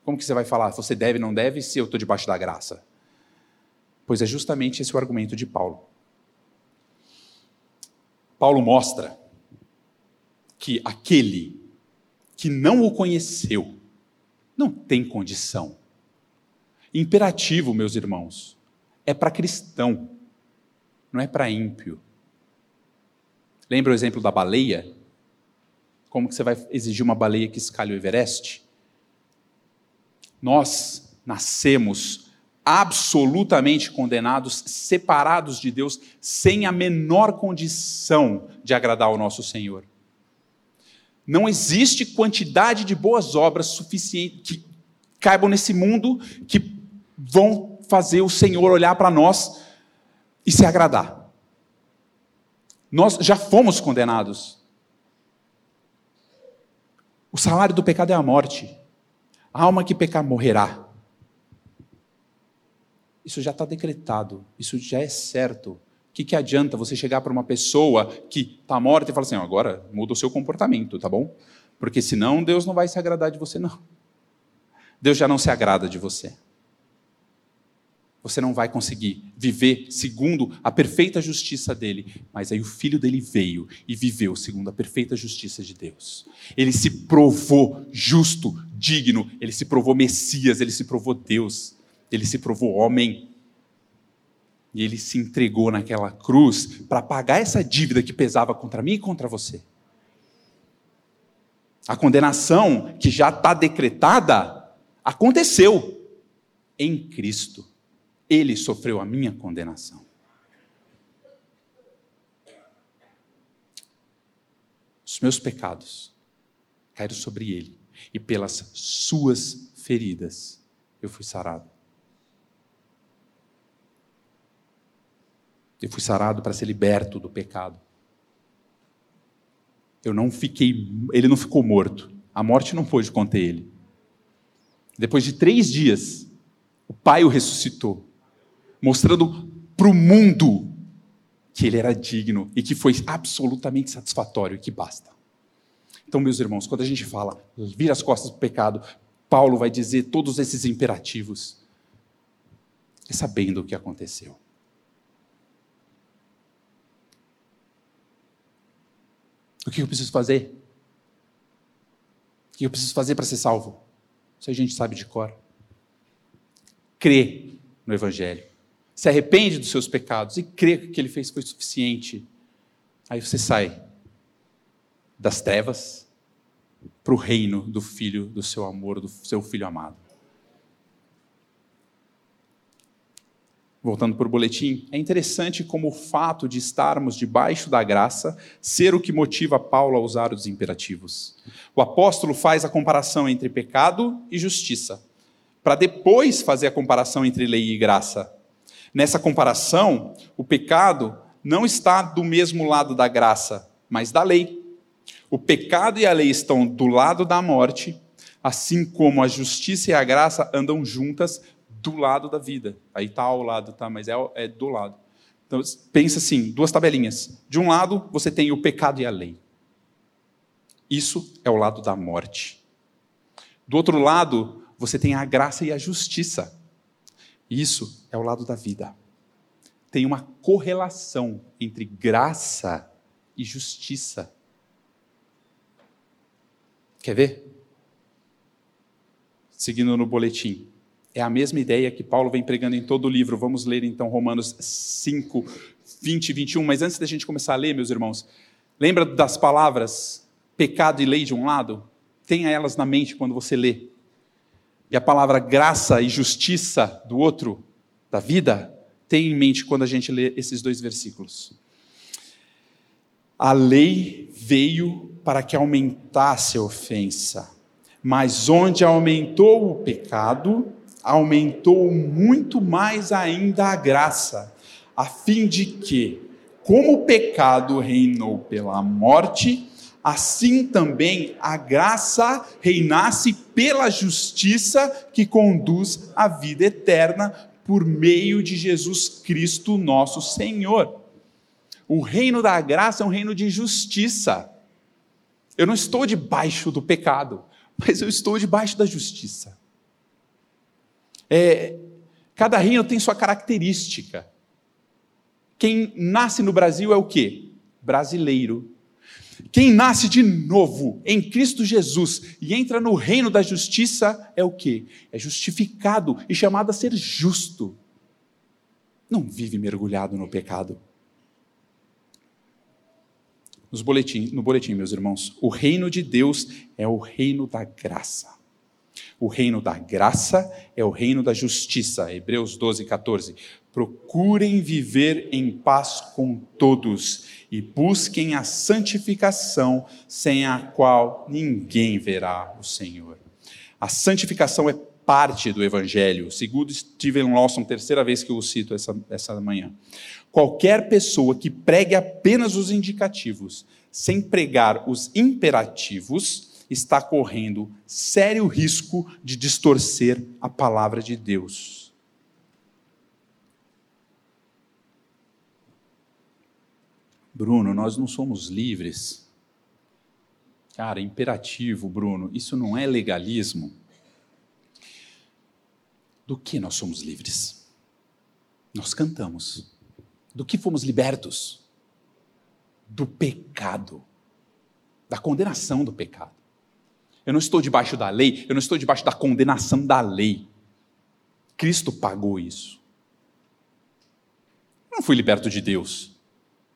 Como que você vai falar, você deve, não deve, se eu estou debaixo da graça? Pois é justamente esse o argumento de Paulo. Paulo mostra que aquele que não o conheceu não tem condição. Imperativo, meus irmãos, é para cristão, não é para ímpio. Lembra o exemplo da baleia? Como que você vai exigir uma baleia que escalhe o Everest? Nós nascemos absolutamente condenados, separados de Deus, sem a menor condição de agradar ao nosso Senhor. Não existe quantidade de boas obras suficiente que caibam nesse mundo que vão fazer o Senhor olhar para nós e se agradar. Nós já fomos condenados. O salário do pecado é a morte. A alma que pecar morrerá. Isso já está decretado, isso já é certo. O que, que adianta você chegar para uma pessoa que está morta e falar assim: agora muda o seu comportamento, tá bom? Porque senão Deus não vai se agradar de você, não. Deus já não se agrada de você. Você não vai conseguir viver segundo a perfeita justiça dele. Mas aí o filho dele veio e viveu segundo a perfeita justiça de Deus. Ele se provou justo, digno, ele se provou Messias, ele se provou Deus ele se provou homem. E ele se entregou naquela cruz para pagar essa dívida que pesava contra mim e contra você. A condenação que já está decretada aconteceu em Cristo. Ele sofreu a minha condenação. Os meus pecados caíram sobre ele, e pelas suas feridas eu fui sarado. Eu fui sarado para ser liberto do pecado. Eu não fiquei, ele não ficou morto. A morte não pôde conter ele. Depois de três dias, o Pai o ressuscitou, mostrando para o mundo que ele era digno e que foi absolutamente satisfatório e que basta. Então, meus irmãos, quando a gente fala, vira as costas do pecado, Paulo vai dizer todos esses imperativos, é sabendo o que aconteceu. O que eu preciso fazer? O que eu preciso fazer para ser salvo? Isso a gente sabe de cor. Crê no Evangelho. Se arrepende dos seus pecados e crê que o que ele fez foi suficiente. Aí você sai das trevas para o reino do Filho do seu amor, do seu Filho amado. voltando para o boletim, é interessante como o fato de estarmos debaixo da graça ser o que motiva Paulo a usar os imperativos. O apóstolo faz a comparação entre pecado e justiça, para depois fazer a comparação entre lei e graça. Nessa comparação, o pecado não está do mesmo lado da graça, mas da lei. O pecado e a lei estão do lado da morte, assim como a justiça e a graça andam juntas do lado da vida. Aí está ao lado, tá? Mas é, é do lado. Então, pensa assim, duas tabelinhas. De um lado, você tem o pecado e a lei. Isso é o lado da morte. Do outro lado, você tem a graça e a justiça. Isso é o lado da vida. Tem uma correlação entre graça e justiça. Quer ver? Seguindo no boletim. É a mesma ideia que Paulo vem pregando em todo o livro. Vamos ler então Romanos 5, 20 e 21. Mas antes da gente começar a ler, meus irmãos, lembra das palavras pecado e lei de um lado? Tenha elas na mente quando você lê. E a palavra graça e justiça do outro, da vida, tenha em mente quando a gente lê esses dois versículos. A lei veio para que aumentasse a ofensa, mas onde aumentou o pecado, aumentou muito mais ainda a graça, a fim de que, como o pecado reinou pela morte, assim também a graça reinasse pela justiça que conduz à vida eterna por meio de Jesus Cristo, nosso Senhor. O reino da graça é um reino de justiça. Eu não estou debaixo do pecado, mas eu estou debaixo da justiça. É, cada reino tem sua característica. Quem nasce no Brasil é o quê? Brasileiro. Quem nasce de novo em Cristo Jesus e entra no reino da justiça é o quê? É justificado e chamado a ser justo. Não vive mergulhado no pecado. Nos boletim, no boletim, meus irmãos, o reino de Deus é o reino da graça. O reino da graça é o reino da justiça. Hebreus 12, 14. Procurem viver em paz com todos e busquem a santificação, sem a qual ninguém verá o Senhor. A santificação é parte do Evangelho, segundo Stephen Lawson, terceira vez que eu o cito essa, essa manhã. Qualquer pessoa que pregue apenas os indicativos, sem pregar os imperativos, está correndo sério risco de distorcer a palavra de Deus. Bruno, nós não somos livres. Cara, imperativo, Bruno, isso não é legalismo. Do que nós somos livres? Nós cantamos. Do que fomos libertos? Do pecado, da condenação do pecado. Eu não estou debaixo da lei, eu não estou debaixo da condenação da lei. Cristo pagou isso. Eu não fui liberto de Deus,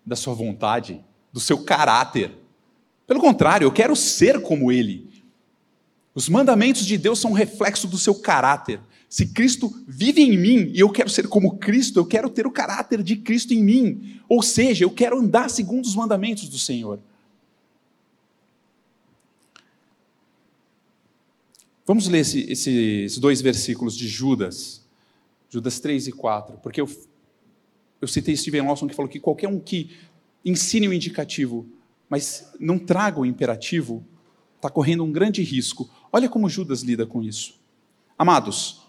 da sua vontade, do seu caráter. Pelo contrário, eu quero ser como Ele. Os mandamentos de Deus são um reflexo do seu caráter. Se Cristo vive em mim e eu quero ser como Cristo, eu quero ter o caráter de Cristo em mim. Ou seja, eu quero andar segundo os mandamentos do Senhor. Vamos ler esse, esses dois versículos de Judas, Judas 3 e 4, porque eu, eu citei Steven Lawson que falou que qualquer um que ensine o indicativo, mas não traga o imperativo, está correndo um grande risco. Olha como Judas lida com isso. Amados,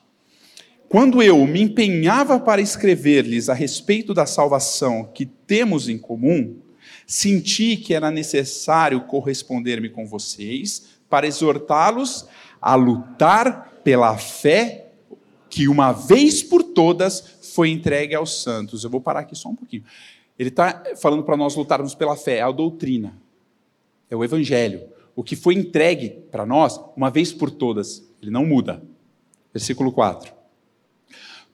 quando eu me empenhava para escrever-lhes a respeito da salvação que temos em comum, senti que era necessário corresponder-me com vocês para exortá-los a lutar pela fé que uma vez por todas foi entregue aos santos. Eu vou parar aqui só um pouquinho. Ele está falando para nós lutarmos pela fé, é a doutrina, é o evangelho. O que foi entregue para nós, uma vez por todas, ele não muda. Versículo 4.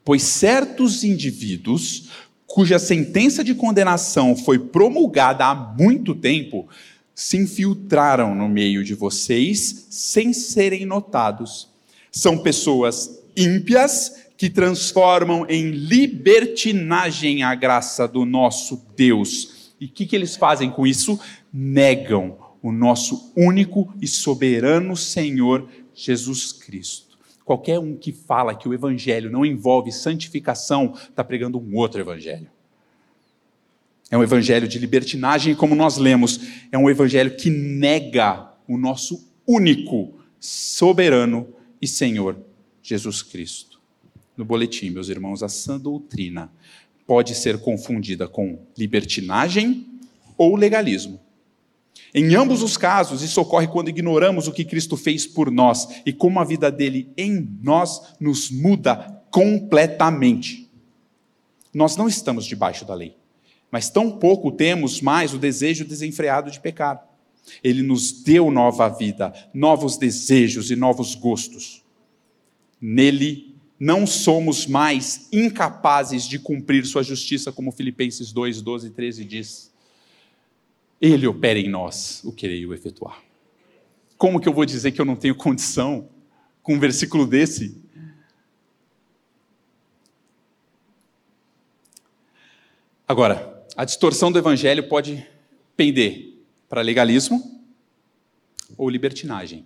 Pois certos indivíduos, cuja sentença de condenação foi promulgada há muito tempo, se infiltraram no meio de vocês sem serem notados. São pessoas ímpias que transformam em libertinagem a graça do nosso Deus. E o que, que eles fazem com isso? Negam o nosso único e soberano Senhor Jesus Cristo. Qualquer um que fala que o Evangelho não envolve santificação está pregando um outro Evangelho. É um evangelho de libertinagem, como nós lemos, é um evangelho que nega o nosso único, soberano e Senhor, Jesus Cristo. No boletim, meus irmãos, a sã doutrina pode ser confundida com libertinagem ou legalismo. Em ambos os casos, isso ocorre quando ignoramos o que Cristo fez por nós e como a vida dele em nós nos muda completamente. Nós não estamos debaixo da lei mas tão pouco temos mais o desejo desenfreado de pecar. Ele nos deu nova vida, novos desejos e novos gostos. Nele não somos mais incapazes de cumprir sua justiça, como Filipenses 2, 12 e 13 diz. Ele opera em nós o querer o efetuar. Como que eu vou dizer que eu não tenho condição com um versículo desse? Agora, a distorção do evangelho pode pender para legalismo ou libertinagem.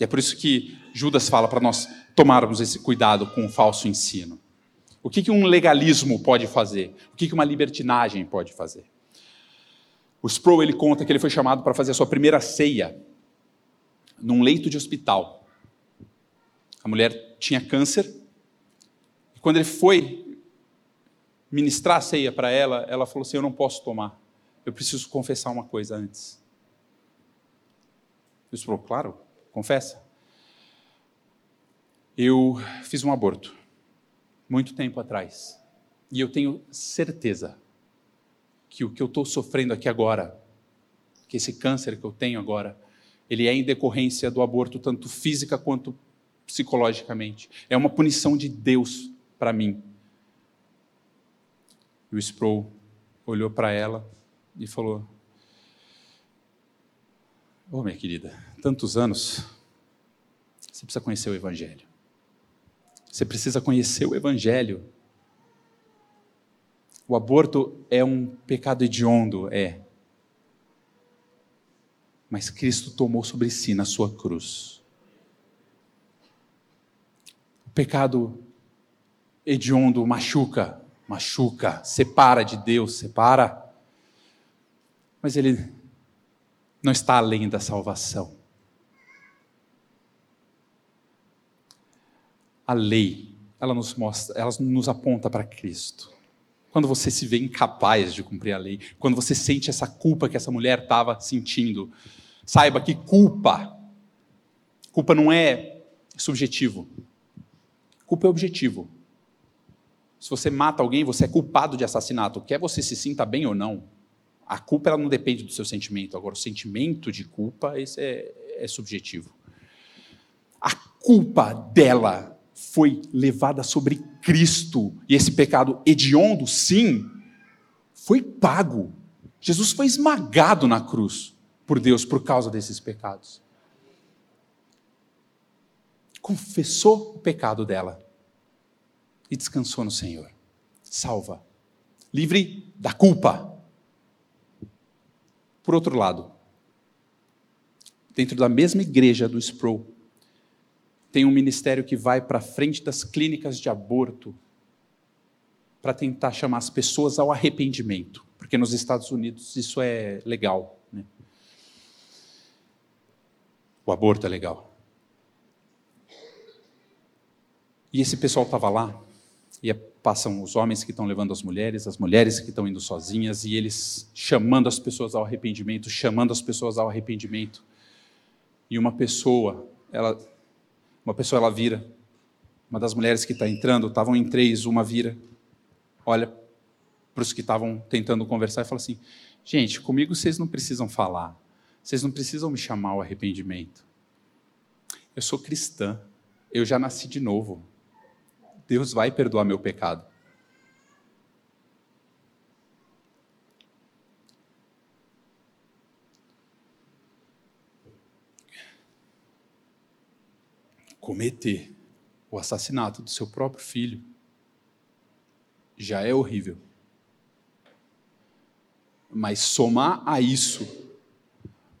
E é por isso que Judas fala para nós tomarmos esse cuidado com o falso ensino. O que, que um legalismo pode fazer? O que, que uma libertinagem pode fazer? O Sproul ele conta que ele foi chamado para fazer a sua primeira ceia num leito de hospital. A mulher tinha câncer. E quando ele foi ministrar a ceia para ela, ela falou assim: Eu não posso tomar, eu preciso confessar uma coisa antes. O Sproul, claro, confessa. Eu fiz um aborto muito tempo atrás. E eu tenho certeza que o que eu estou sofrendo aqui agora, que esse câncer que eu tenho agora, ele é em decorrência do aborto, tanto física quanto psicologicamente. É uma punição de Deus para mim. E o Sproul olhou para ela e falou: Ô oh, minha querida, tantos anos, você precisa conhecer o Evangelho. Você precisa conhecer o Evangelho. O aborto é um pecado hediondo, é. Mas Cristo tomou sobre si na sua cruz. O pecado hediondo machuca, machuca, separa de Deus, separa. Mas ele não está além da salvação. A lei, ela nos mostra, ela nos aponta para Cristo. Quando você se vê incapaz de cumprir a lei, quando você sente essa culpa que essa mulher estava sentindo, saiba que culpa, culpa não é subjetivo, culpa é objetivo. Se você mata alguém, você é culpado de assassinato, quer você se sinta bem ou não. A culpa ela não depende do seu sentimento. Agora, o sentimento de culpa, esse é, é subjetivo. A culpa dela foi levada sobre Cristo. E esse pecado hediondo, sim, foi pago. Jesus foi esmagado na cruz por Deus por causa desses pecados. Confessou o pecado dela e descansou no Senhor. Salva. Livre da culpa. Por outro lado, dentro da mesma igreja do Sproul, tem um ministério que vai para frente das clínicas de aborto para tentar chamar as pessoas ao arrependimento, porque nos Estados Unidos isso é legal. Né? O aborto é legal. E esse pessoal estava lá, e é, passam os homens que estão levando as mulheres, as mulheres que estão indo sozinhas, e eles chamando as pessoas ao arrependimento, chamando as pessoas ao arrependimento. E uma pessoa, ela uma pessoa ela vira, uma das mulheres que está entrando, estavam em três, uma vira, olha para os que estavam tentando conversar e fala assim: gente, comigo vocês não precisam falar, vocês não precisam me chamar ao arrependimento. Eu sou cristã, eu já nasci de novo. Deus vai perdoar meu pecado. Cometer o assassinato do seu próprio filho já é horrível. Mas somar a isso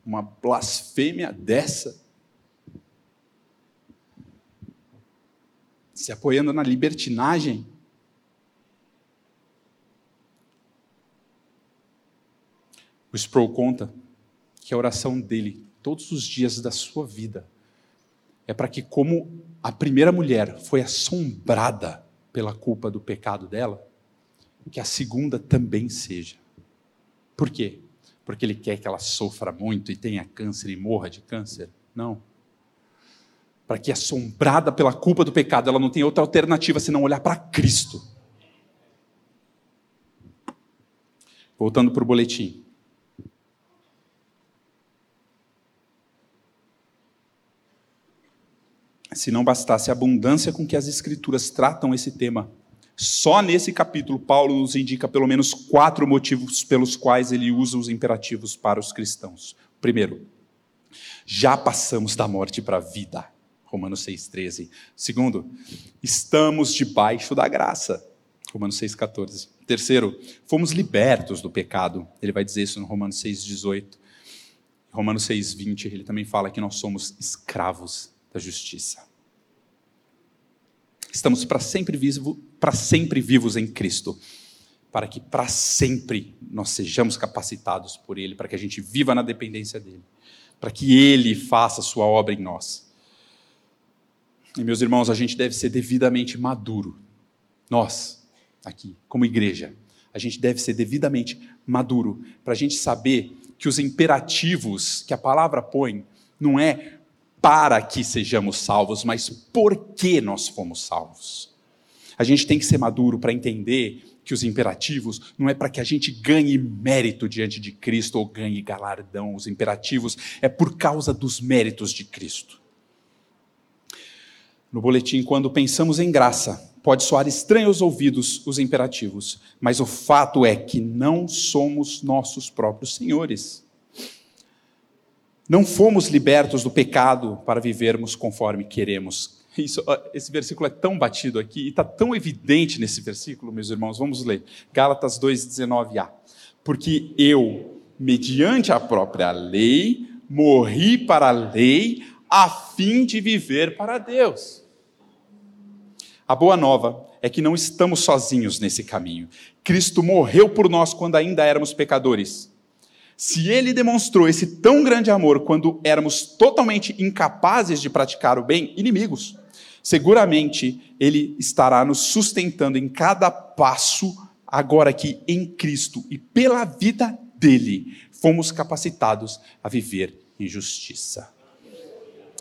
uma blasfêmia dessa, se apoiando na libertinagem, o Sproul conta que a oração dele, todos os dias da sua vida, é para que, como a primeira mulher foi assombrada pela culpa do pecado dela, que a segunda também seja. Por quê? Porque ele quer que ela sofra muito e tenha câncer e morra de câncer? Não. Para que, assombrada pela culpa do pecado, ela não tenha outra alternativa senão olhar para Cristo. Voltando para o boletim. Se não bastasse a abundância com que as Escrituras tratam esse tema, só nesse capítulo Paulo nos indica pelo menos quatro motivos pelos quais ele usa os imperativos para os cristãos. Primeiro, já passamos da morte para a vida. Romanos 6,13. Segundo, estamos debaixo da graça. Romanos 6,14. Terceiro, fomos libertos do pecado. Ele vai dizer isso no Romanos 6,18. Romanos 6,20, ele também fala que nós somos escravos da justiça. Estamos para sempre, vivo, sempre vivos em Cristo, para que para sempre nós sejamos capacitados por Ele, para que a gente viva na dependência dEle, para que Ele faça a sua obra em nós. E, meus irmãos, a gente deve ser devidamente maduro. Nós, aqui, como igreja, a gente deve ser devidamente maduro para a gente saber que os imperativos que a palavra põe não é para que sejamos salvos, mas por que nós fomos salvos. A gente tem que ser maduro para entender que os imperativos não é para que a gente ganhe mérito diante de Cristo ou ganhe galardão. Os imperativos é por causa dos méritos de Cristo. No boletim, quando pensamos em graça, pode soar estranho aos ouvidos os imperativos, mas o fato é que não somos nossos próprios senhores. Não fomos libertos do pecado para vivermos conforme queremos. Isso, esse versículo é tão batido aqui e está tão evidente nesse versículo, meus irmãos. Vamos ler. Gálatas 2,19a. Porque eu, mediante a própria lei, morri para a lei, a fim de viver para Deus. A boa nova é que não estamos sozinhos nesse caminho. Cristo morreu por nós quando ainda éramos pecadores. Se ele demonstrou esse tão grande amor quando éramos totalmente incapazes de praticar o bem, inimigos, seguramente ele estará nos sustentando em cada passo, agora que em Cristo e pela vida dele fomos capacitados a viver em justiça.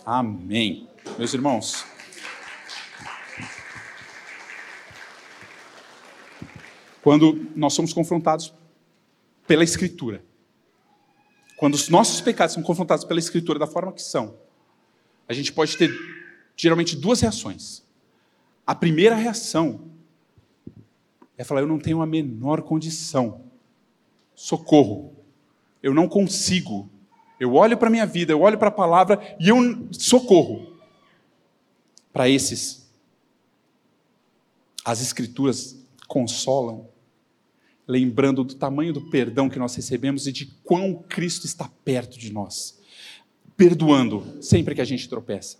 Amém. Meus irmãos, quando nós somos confrontados pela Escritura, quando os nossos pecados são confrontados pela Escritura da forma que são, a gente pode ter geralmente duas reações. A primeira reação é falar: eu não tenho a menor condição, socorro, eu não consigo. Eu olho para a minha vida, eu olho para a palavra e eu socorro. Para esses, as Escrituras consolam lembrando do tamanho do perdão que nós recebemos e de quão Cristo está perto de nós, perdoando sempre que a gente tropeça,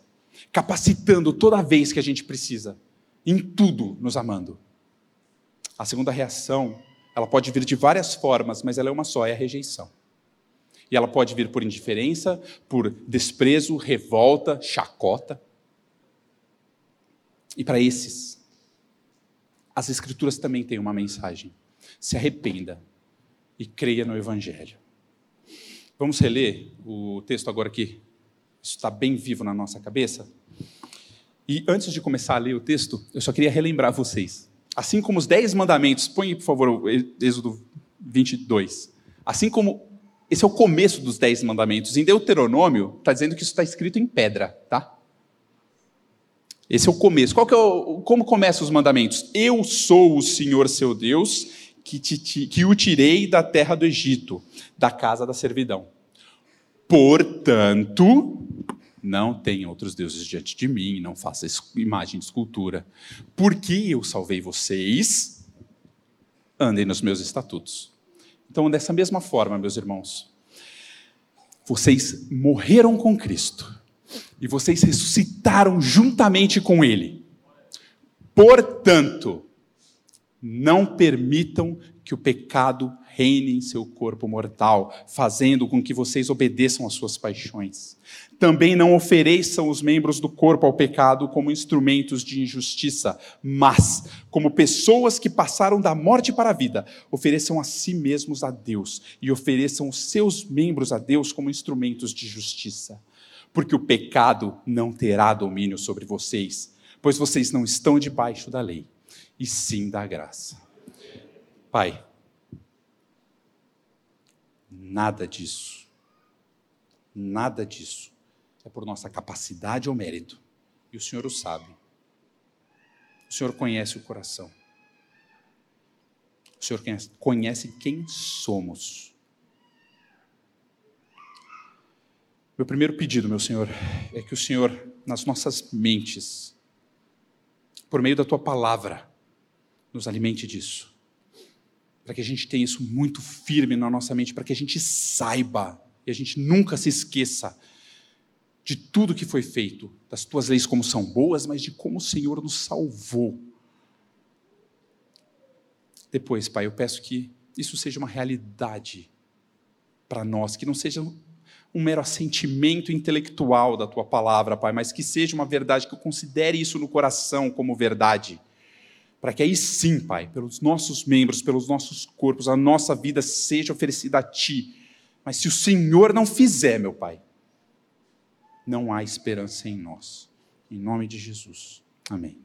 capacitando toda vez que a gente precisa, em tudo nos amando. A segunda reação, ela pode vir de várias formas, mas ela é uma só, é a rejeição. E ela pode vir por indiferença, por desprezo, revolta, chacota. E para esses, as Escrituras também têm uma mensagem se arrependa e creia no Evangelho. Vamos reler o texto agora aqui. Isso está bem vivo na nossa cabeça. E antes de começar a ler o texto, eu só queria relembrar vocês. Assim como os dez mandamentos, põe por favor o Êxodo 22. Assim como esse é o começo dos dez mandamentos. Em Deuteronômio, está dizendo que isso está escrito em pedra, tá? Esse é o começo. Qual que é o, como começam os mandamentos? Eu sou o Senhor seu Deus que, te, que o tirei da terra do Egito, da casa da servidão. Portanto, não tem outros deuses diante de mim, não faça imagem de escultura. Porque eu salvei vocês, andem nos meus estatutos. Então, dessa mesma forma, meus irmãos, vocês morreram com Cristo e vocês ressuscitaram juntamente com Ele. Portanto, não permitam que o pecado reine em seu corpo mortal, fazendo com que vocês obedeçam às suas paixões. Também não ofereçam os membros do corpo ao pecado como instrumentos de injustiça, mas, como pessoas que passaram da morte para a vida, ofereçam a si mesmos a Deus e ofereçam os seus membros a Deus como instrumentos de justiça. Porque o pecado não terá domínio sobre vocês, pois vocês não estão debaixo da lei e sim da graça. Pai, nada disso, nada disso é por nossa capacidade ou mérito, e o Senhor o sabe. O Senhor conhece o coração. O Senhor conhece quem somos. Meu primeiro pedido, meu Senhor, é que o Senhor, nas nossas mentes, por meio da tua palavra, nos alimente disso. Para que a gente tenha isso muito firme na nossa mente, para que a gente saiba e a gente nunca se esqueça de tudo que foi feito, das tuas leis como são boas, mas de como o Senhor nos salvou. Depois, Pai, eu peço que isso seja uma realidade para nós, que não seja um mero assentimento intelectual da tua palavra, Pai, mas que seja uma verdade, que eu considere isso no coração como verdade para que aí sim, Pai, pelos nossos membros, pelos nossos corpos, a nossa vida seja oferecida a Ti. Mas se o Senhor não fizer, meu Pai, não há esperança em nós. Em nome de Jesus. Amém.